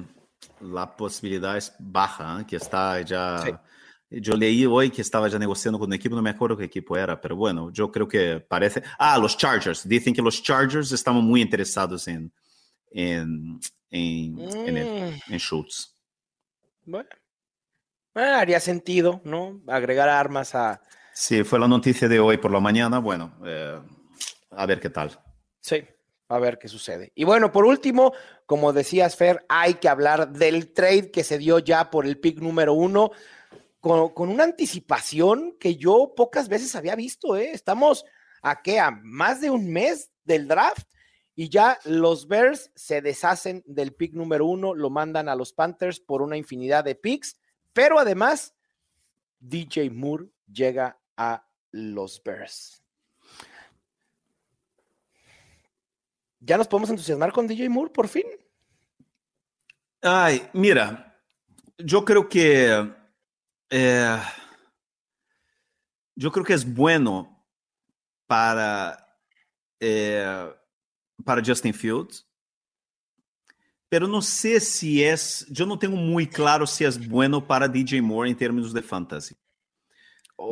la posibilidad es baja, ¿eh? que está ya... Yo leí hoy que estaba ya negociando con un equipo, no me acuerdo qué equipo era, pero bueno, yo creo que parece... Ah, los Chargers. Dicen que los Chargers estaban muy interesados en, en, en, en, mm. Schultz. Bueno, Ah, haría sentido, ¿no? Agregar armas a... Sí, fue la noticia de hoy por la mañana. Bueno, eh, a ver qué tal. Sí, a ver qué sucede. Y bueno, por último, como decías, Fer, hay que hablar del trade que se dio ya por el pick número uno, con, una anticipación que yo pocas veces había visto. ¿eh? Estamos a qué? A más de un mes del draft y ya los Bears se deshacen del pick número uno, lo mandan a los Panthers por una infinidad de picks pero además, DJ Moore llega a los Bears. ¿Ya nos podemos entusiasmar con DJ Moore por fin? Ay, mira, yo creo que eh, yo creo que es bueno para, eh, para Justin Fields pero não sei se é. Eu não tenho muito claro se é bueno para DJ Moore em termos de fantasy.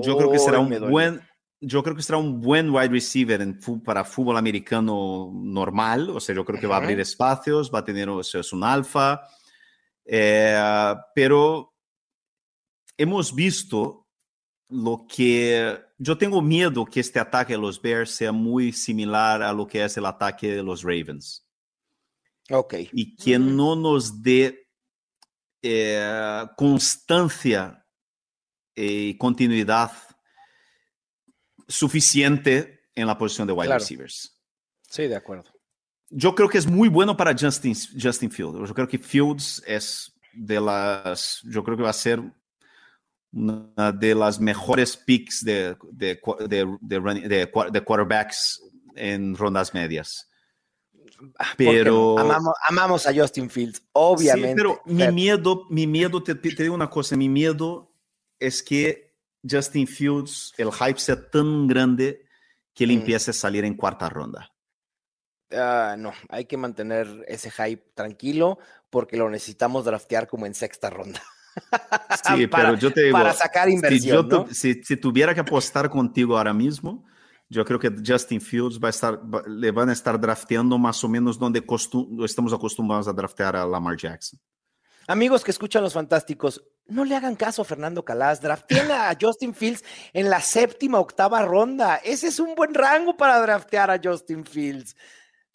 Yo creo que será un buen, yo creo que será un buen wide receiver en para fútbol americano normal. O sea, yo creo que va a abrir espacios, va a tener, o sea, es un alfa. Eh, pero hemos visto lo que yo tengo miedo que este ataque de los Bears sea muy similar a lo que es el ataque de los Ravens Ok. y que no nos dé eh, constancia y continuidad suficiente en la posición de wide Claro. receivers. Sí, de acuerdo. Yo creo que es muy bueno para Justin, Justin Fields. Yo creo que Fields es de las, yo creo que va a ser una de las mejores picks de, de, de, de running- de quarterbacks en rondas medias. Ah. Pero amamos, amamos a Justin Fields, obviamente. Sí, pero mi miedo, mi miedo, te, te digo una cosa, mi miedo es que Justin Fields, el hype sea tan grande que él Mm. empiece a salir en cuarta ronda. Ah, no, hay que mantener ese hype tranquilo porque lo necesitamos draftear como en sexta ronda. Sí, Para- pero yo te digo, para sacar si, inversión, yo si, si tuviera que apostar contigo ahora mismo, yo creo que Justin Fields va a estar, va- le van a estar drafteando más o menos donde estamos acostumbrados a draftear a Lamar Jackson. Amigos que escuchan los fantásticos, no le hagan caso a Fernando Calas, drafteen a Justin Fields en la séptima, octava ronda. Ese es un buen rango para draftear a Justin Fields.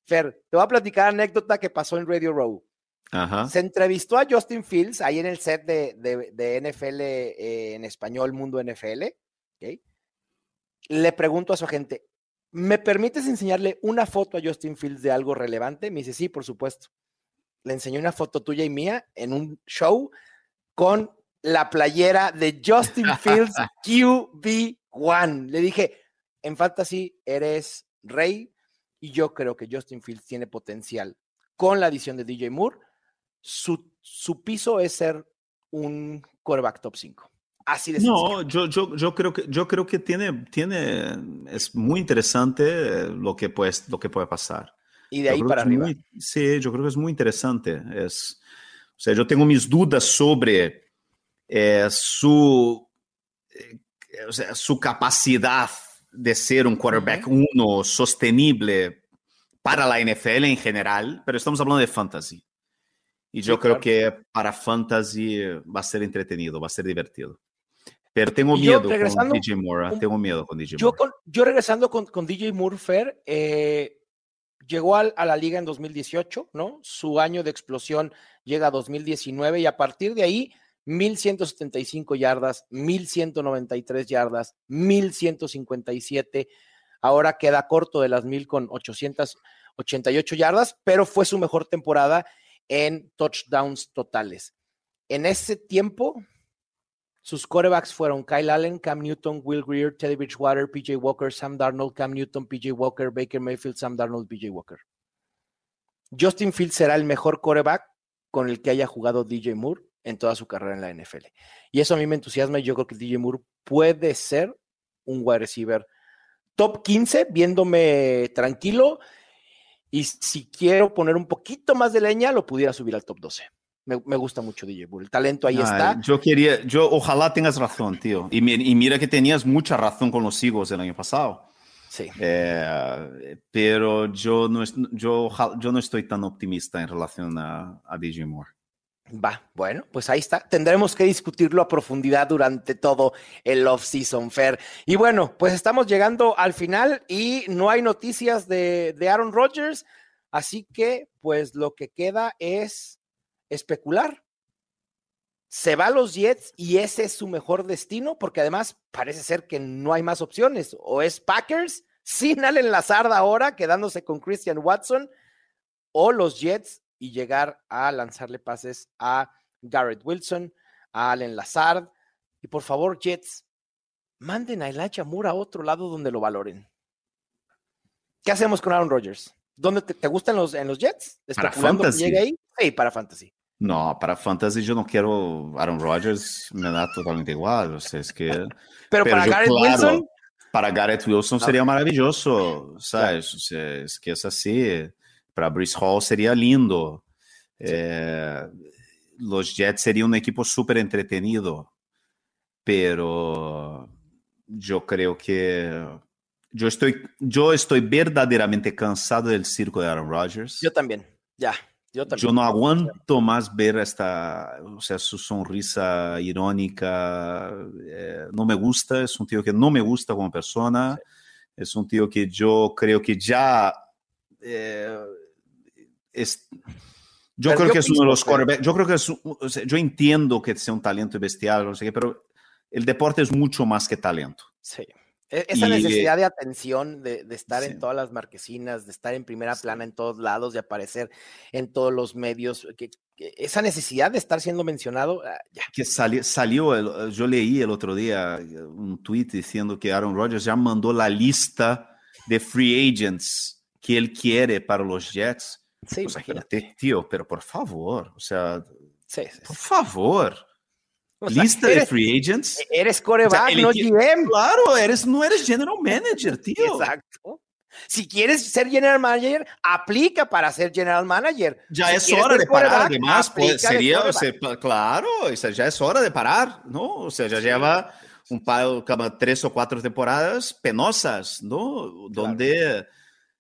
Fer, te voy a platicar anécdota que pasó en Radio Row. Ajá. Se entrevistó a Justin Fields ahí en el set de, de- de NFL eh, en español, Mundo NFL. ¿ok? Le pregunto a su agente, ¿me permites enseñarle una foto a Justin Fields de algo relevante? Me dice, sí, por supuesto. Le enseñé una foto tuya y mía en un show con la playera de Justin Fields QB1. Le dije, en fantasy eres rey y yo creo que Justin Fields tiene potencial. Con la adición de DJ Moore, su, su piso es ser un quarterback top 5. Así de. No, yo, yo, yo creo que yo creo que tiene, tiene es muy interesante lo que puede, lo que puede pasar. Y de ahí para arriba. muy- sí, yo creo que es muy interesante. Es, o sea, yo tengo mis dudas sobre eh, su, eh, o sea, su capacidad de ser un quarterback uno sostenible para la NFL en general, pero estamos hablando de fantasy. Y yo Sí, creo claro. que para fantasy eh, va a ser entretenido, va a ser divertido. Pero tengo yo, miedo regresando con DJ Moore, un- tengo miedo con DJ Yo, Moore. con- yo regresando con, con DJ Moore, eh, llegó al- a la liga en 2018, ¿no? Su año de explosión llega a 2019 y a partir de ahí, 1175 yardas, 1193 yardas, 1157. Ahora queda corto de las 1000 con 888 yardas, pero fue su mejor temporada en touchdowns totales. En ese tiempo, sus quarterbacks fueron Kyle Allen, Cam Newton, Will Greer, Teddy Bridgewater, PJ Walker, Sam Darnold, Cam Newton, PJ Walker, Baker Mayfield, Sam Darnold, PJ Walker. Justin Fields será el mejor quarterback con el que haya jugado DJ Moore en toda su carrera en la NFL. Y eso a mí me entusiasma y yo creo que DJ Moore puede ser un wide receiver top 15, viéndome tranquilo. Y si quiero poner un poquito más de leña, lo pudiera subir al top 12. Me, me gusta mucho DJ Moore. El talento ahí Ay, está. Yo quería, yo ojalá tengas razón, tío. Y, mi- y mira que tenías mucha razón con los Eagles el año pasado. Sí. Eh, pero yo no, es- yo, yo no estoy tan optimista en relación a, a DJ Moore. Va, bueno, pues ahí está. Tendremos que discutirlo a profundidad durante todo el off-season fair. Y bueno, pues estamos llegando al final y no hay noticias de, de Aaron Rodgers, así que pues lo que queda es especular. Se va a los Jets y ese es su mejor destino, porque además parece ser que no hay más opciones. O es Packers sin Allen Lazard ahora, quedándose con Christian Watson, o los Jets y llegar a lanzarle pases a Garrett Wilson, a Allen Lazard. Y por favor, Jets, manden a Elijah Moore a otro lado donde lo valoren. ¿Qué hacemos con Aaron Rodgers? ¿Dónde te, te gustan los, en los Jets? Para ¿Especulando que fantasy. llegue ahí? Sí, para fantasy. No, para fantasy yo no quiero Aaron Rodgers, me da totalmente igual. O sea, es que Pero, Pero para yo, Garrett claro, Wilson, para Garrett Wilson Ah. sería maravilloso, ¿sabes? O sea, es que es así. Para Brice Hall sería lindo. Eh, los Jets serían un equipo súper entretenido, pero yo creo que yo estoy, yo estoy verdaderamente cansado del circo de Aaron Rodgers. Yo también, ya. Yo, yo no aguanto más ver esta, o sea, su sonrisa irónica. Eh, no me gusta, es un tío que no me gusta como persona. Sí. Es un tío que yo creo que ya eh, es, yo pero creo yo que es uno de los quarterbacks. Yo creo que es, yo entiendo que sea un talento bestial, no sé qué, pero el deporte es mucho más que talento. Sí. Esa y, necesidad de atención, de, de estar sí. en todas las marquesinas, de estar en primera plana en todos lados, de aparecer en todos los medios, que, que esa necesidad de estar siendo mencionado, uh, ya. Que salió, salió el, yo leí el otro día un tweet diciendo que Aaron Rodgers ya mandó la lista de free agents que él quiere para los Jets. Sí, o sea, tío, pero por favor, o sea, sí, sí, por favor. O sea, Lista eres, de free agents. Eres coreback, o sea, no GM. Claro, eres, no eres general manager, tío. Exacto. Si quieres ser general manager, aplica para ser general manager. Ya si es hora de parar, además, pues sería, o sea, claro, o sea, ya es hora de parar, ¿no? O sea, ya sí. lleva un par, como tres o cuatro temporadas penosas, ¿no? Donde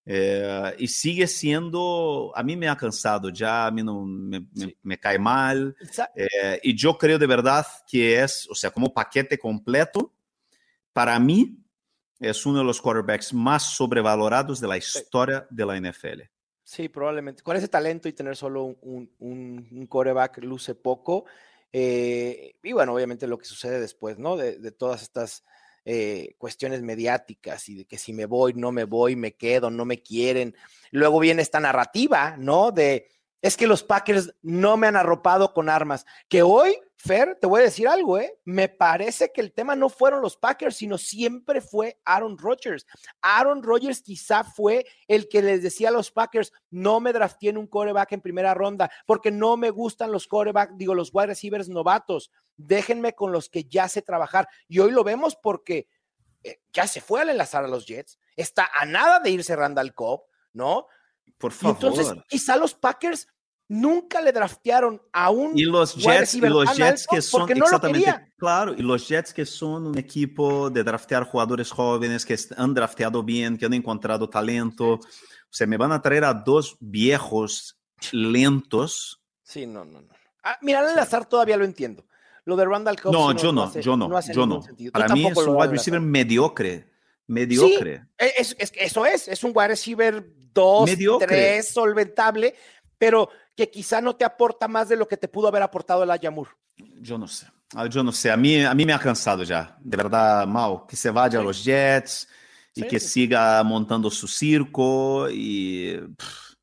claro. eh, y sigue siendo, a mí me ha cansado ya, a mí no me, me, me cae mal, eh, y yo creo de verdad que es, o sea, como paquete completo, para es uno de los quarterbacks más sobrevalorados historia de la NFL. Sí, probablemente. Con ese talento y tener solo un, un, luce poco. Eh, y bueno, obviamente lo que sucede después, ¿no? De, de todas estas eh, cuestiones mediáticas y de que si me voy, no me voy, me quedo, no me quieren. Luego viene esta narrativa, ¿no? De es que los Packers no me han arropado con armas. Que hoy, Fer, te voy a decir algo, ¿eh? Me parece que el tema no fueron los Packers, sino siempre fue Aaron Rodgers. Aaron Rodgers quizá fue el que les decía a los Packers, no me drafteen un coreback en primera ronda, porque no me gustan los coreback, digo, los wide receivers novatos. Déjenme con los que ya sé trabajar. Y hoy lo vemos porque eh, ya se fue al enlazar a los Jets, está a nada de irse Randall Cobb, ¿no? Por favor. Entonces, quizá los Packers nunca le draftearon a un y los Jets, y los Jets que son no exactamente claro y los Jets que son un equipo de draftear jugadores jóvenes que han drafteado bien que han encontrado talento o sea me van a traer a dos viejos lentos. Sí no no no ah, mira el azar todavía lo entiendo. Lo de Randall Cobb no, no, yo no, no hace, yo no, yo no. Para mí es un wide receiver mediocre, mediocre. Sí, es, es, eso es, es un wide receiver 2, 3, solventable, pero que quizá no te aporta más de lo que te pudo haber aportado el Ayamur. Yo no sé, ah, yo no sé, a mí, a mí me ha cansado ya, de verdad, Mal, que se vaya sí. a los Jets y sí. que siga montando su circo y... Pff,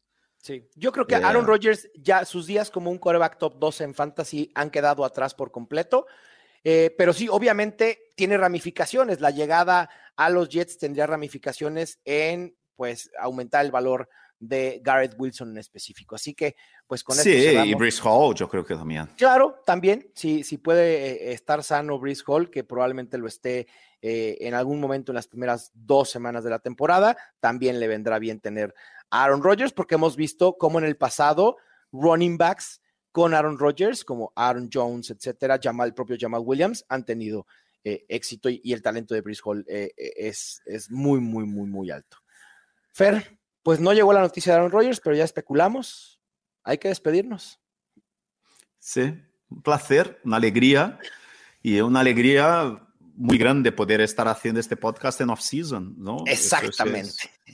Sí, yo creo que yeah. Aaron Rodgers ya sus días como un quarterback top 2 en fantasy han quedado atrás por completo. Eh, pero sí, obviamente tiene ramificaciones. La llegada a los Jets tendría ramificaciones en pues aumentar el valor de Garrett Wilson en específico. Así que, pues con sí, esto. Sí, y Brice Hall, yo creo que también. Claro, también, si, si puede eh, estar sano Brice Hall, que probablemente lo esté eh, en algún momento en las primeras dos semanas de la temporada, también le vendrá bien tener a Aaron Rodgers, porque hemos visto cómo en el pasado running backs con Aaron Rodgers, como Aaron Jones, etcétera, Jamal, el propio Jamal Williams, han tenido eh, éxito y, y, el talento de Brice Hall eh, es, es muy, muy, muy, muy alto. Fer, pues no llegó la noticia de Aaron Rodgers, pero ya especulamos. Hay que despedirnos. Sí, un placer, una alegría y una alegría muy grande poder estar haciendo este podcast en off-season, ¿no? Exactamente.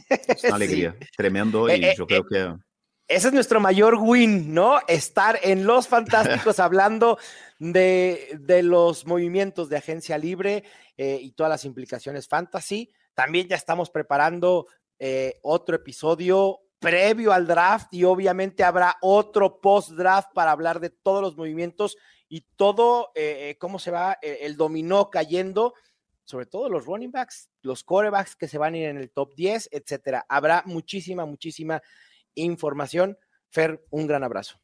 Es, es, una alegría, sí. tremendo y eh, yo eh, creo que... Ese es nuestro mayor win, ¿no? Estar en Los Fantásticos hablando de, de, los movimientos de agencia libre eh, y todas las implicaciones fantasy. También ya estamos preparando eh, otro episodio previo al draft y obviamente habrá otro post-draft para hablar de todos los movimientos y todo eh, cómo se va eh, el dominó cayendo, sobre todo los running backs, los corebacks que se van a ir en el top 10, etcétera. Habrá muchísima, muchísima información. Fer, un gran abrazo.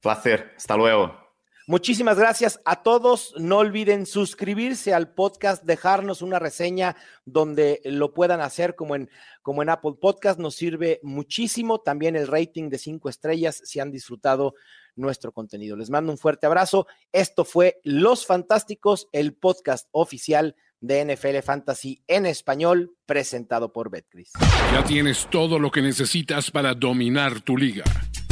Placer, hasta luego. Muchísimas gracias a todos. No olviden suscribirse al podcast, dejarnos una reseña donde lo puedan hacer como en, como en Apple Podcast. Nos sirve muchísimo. También el rating de cinco estrellas si han disfrutado nuestro contenido. Les mando un fuerte abrazo. Esto fue Los Fantásticos, el podcast oficial de NFL Fantasy en español, presentado por Betcris. Ya tienes todo lo que necesitas para dominar tu liga.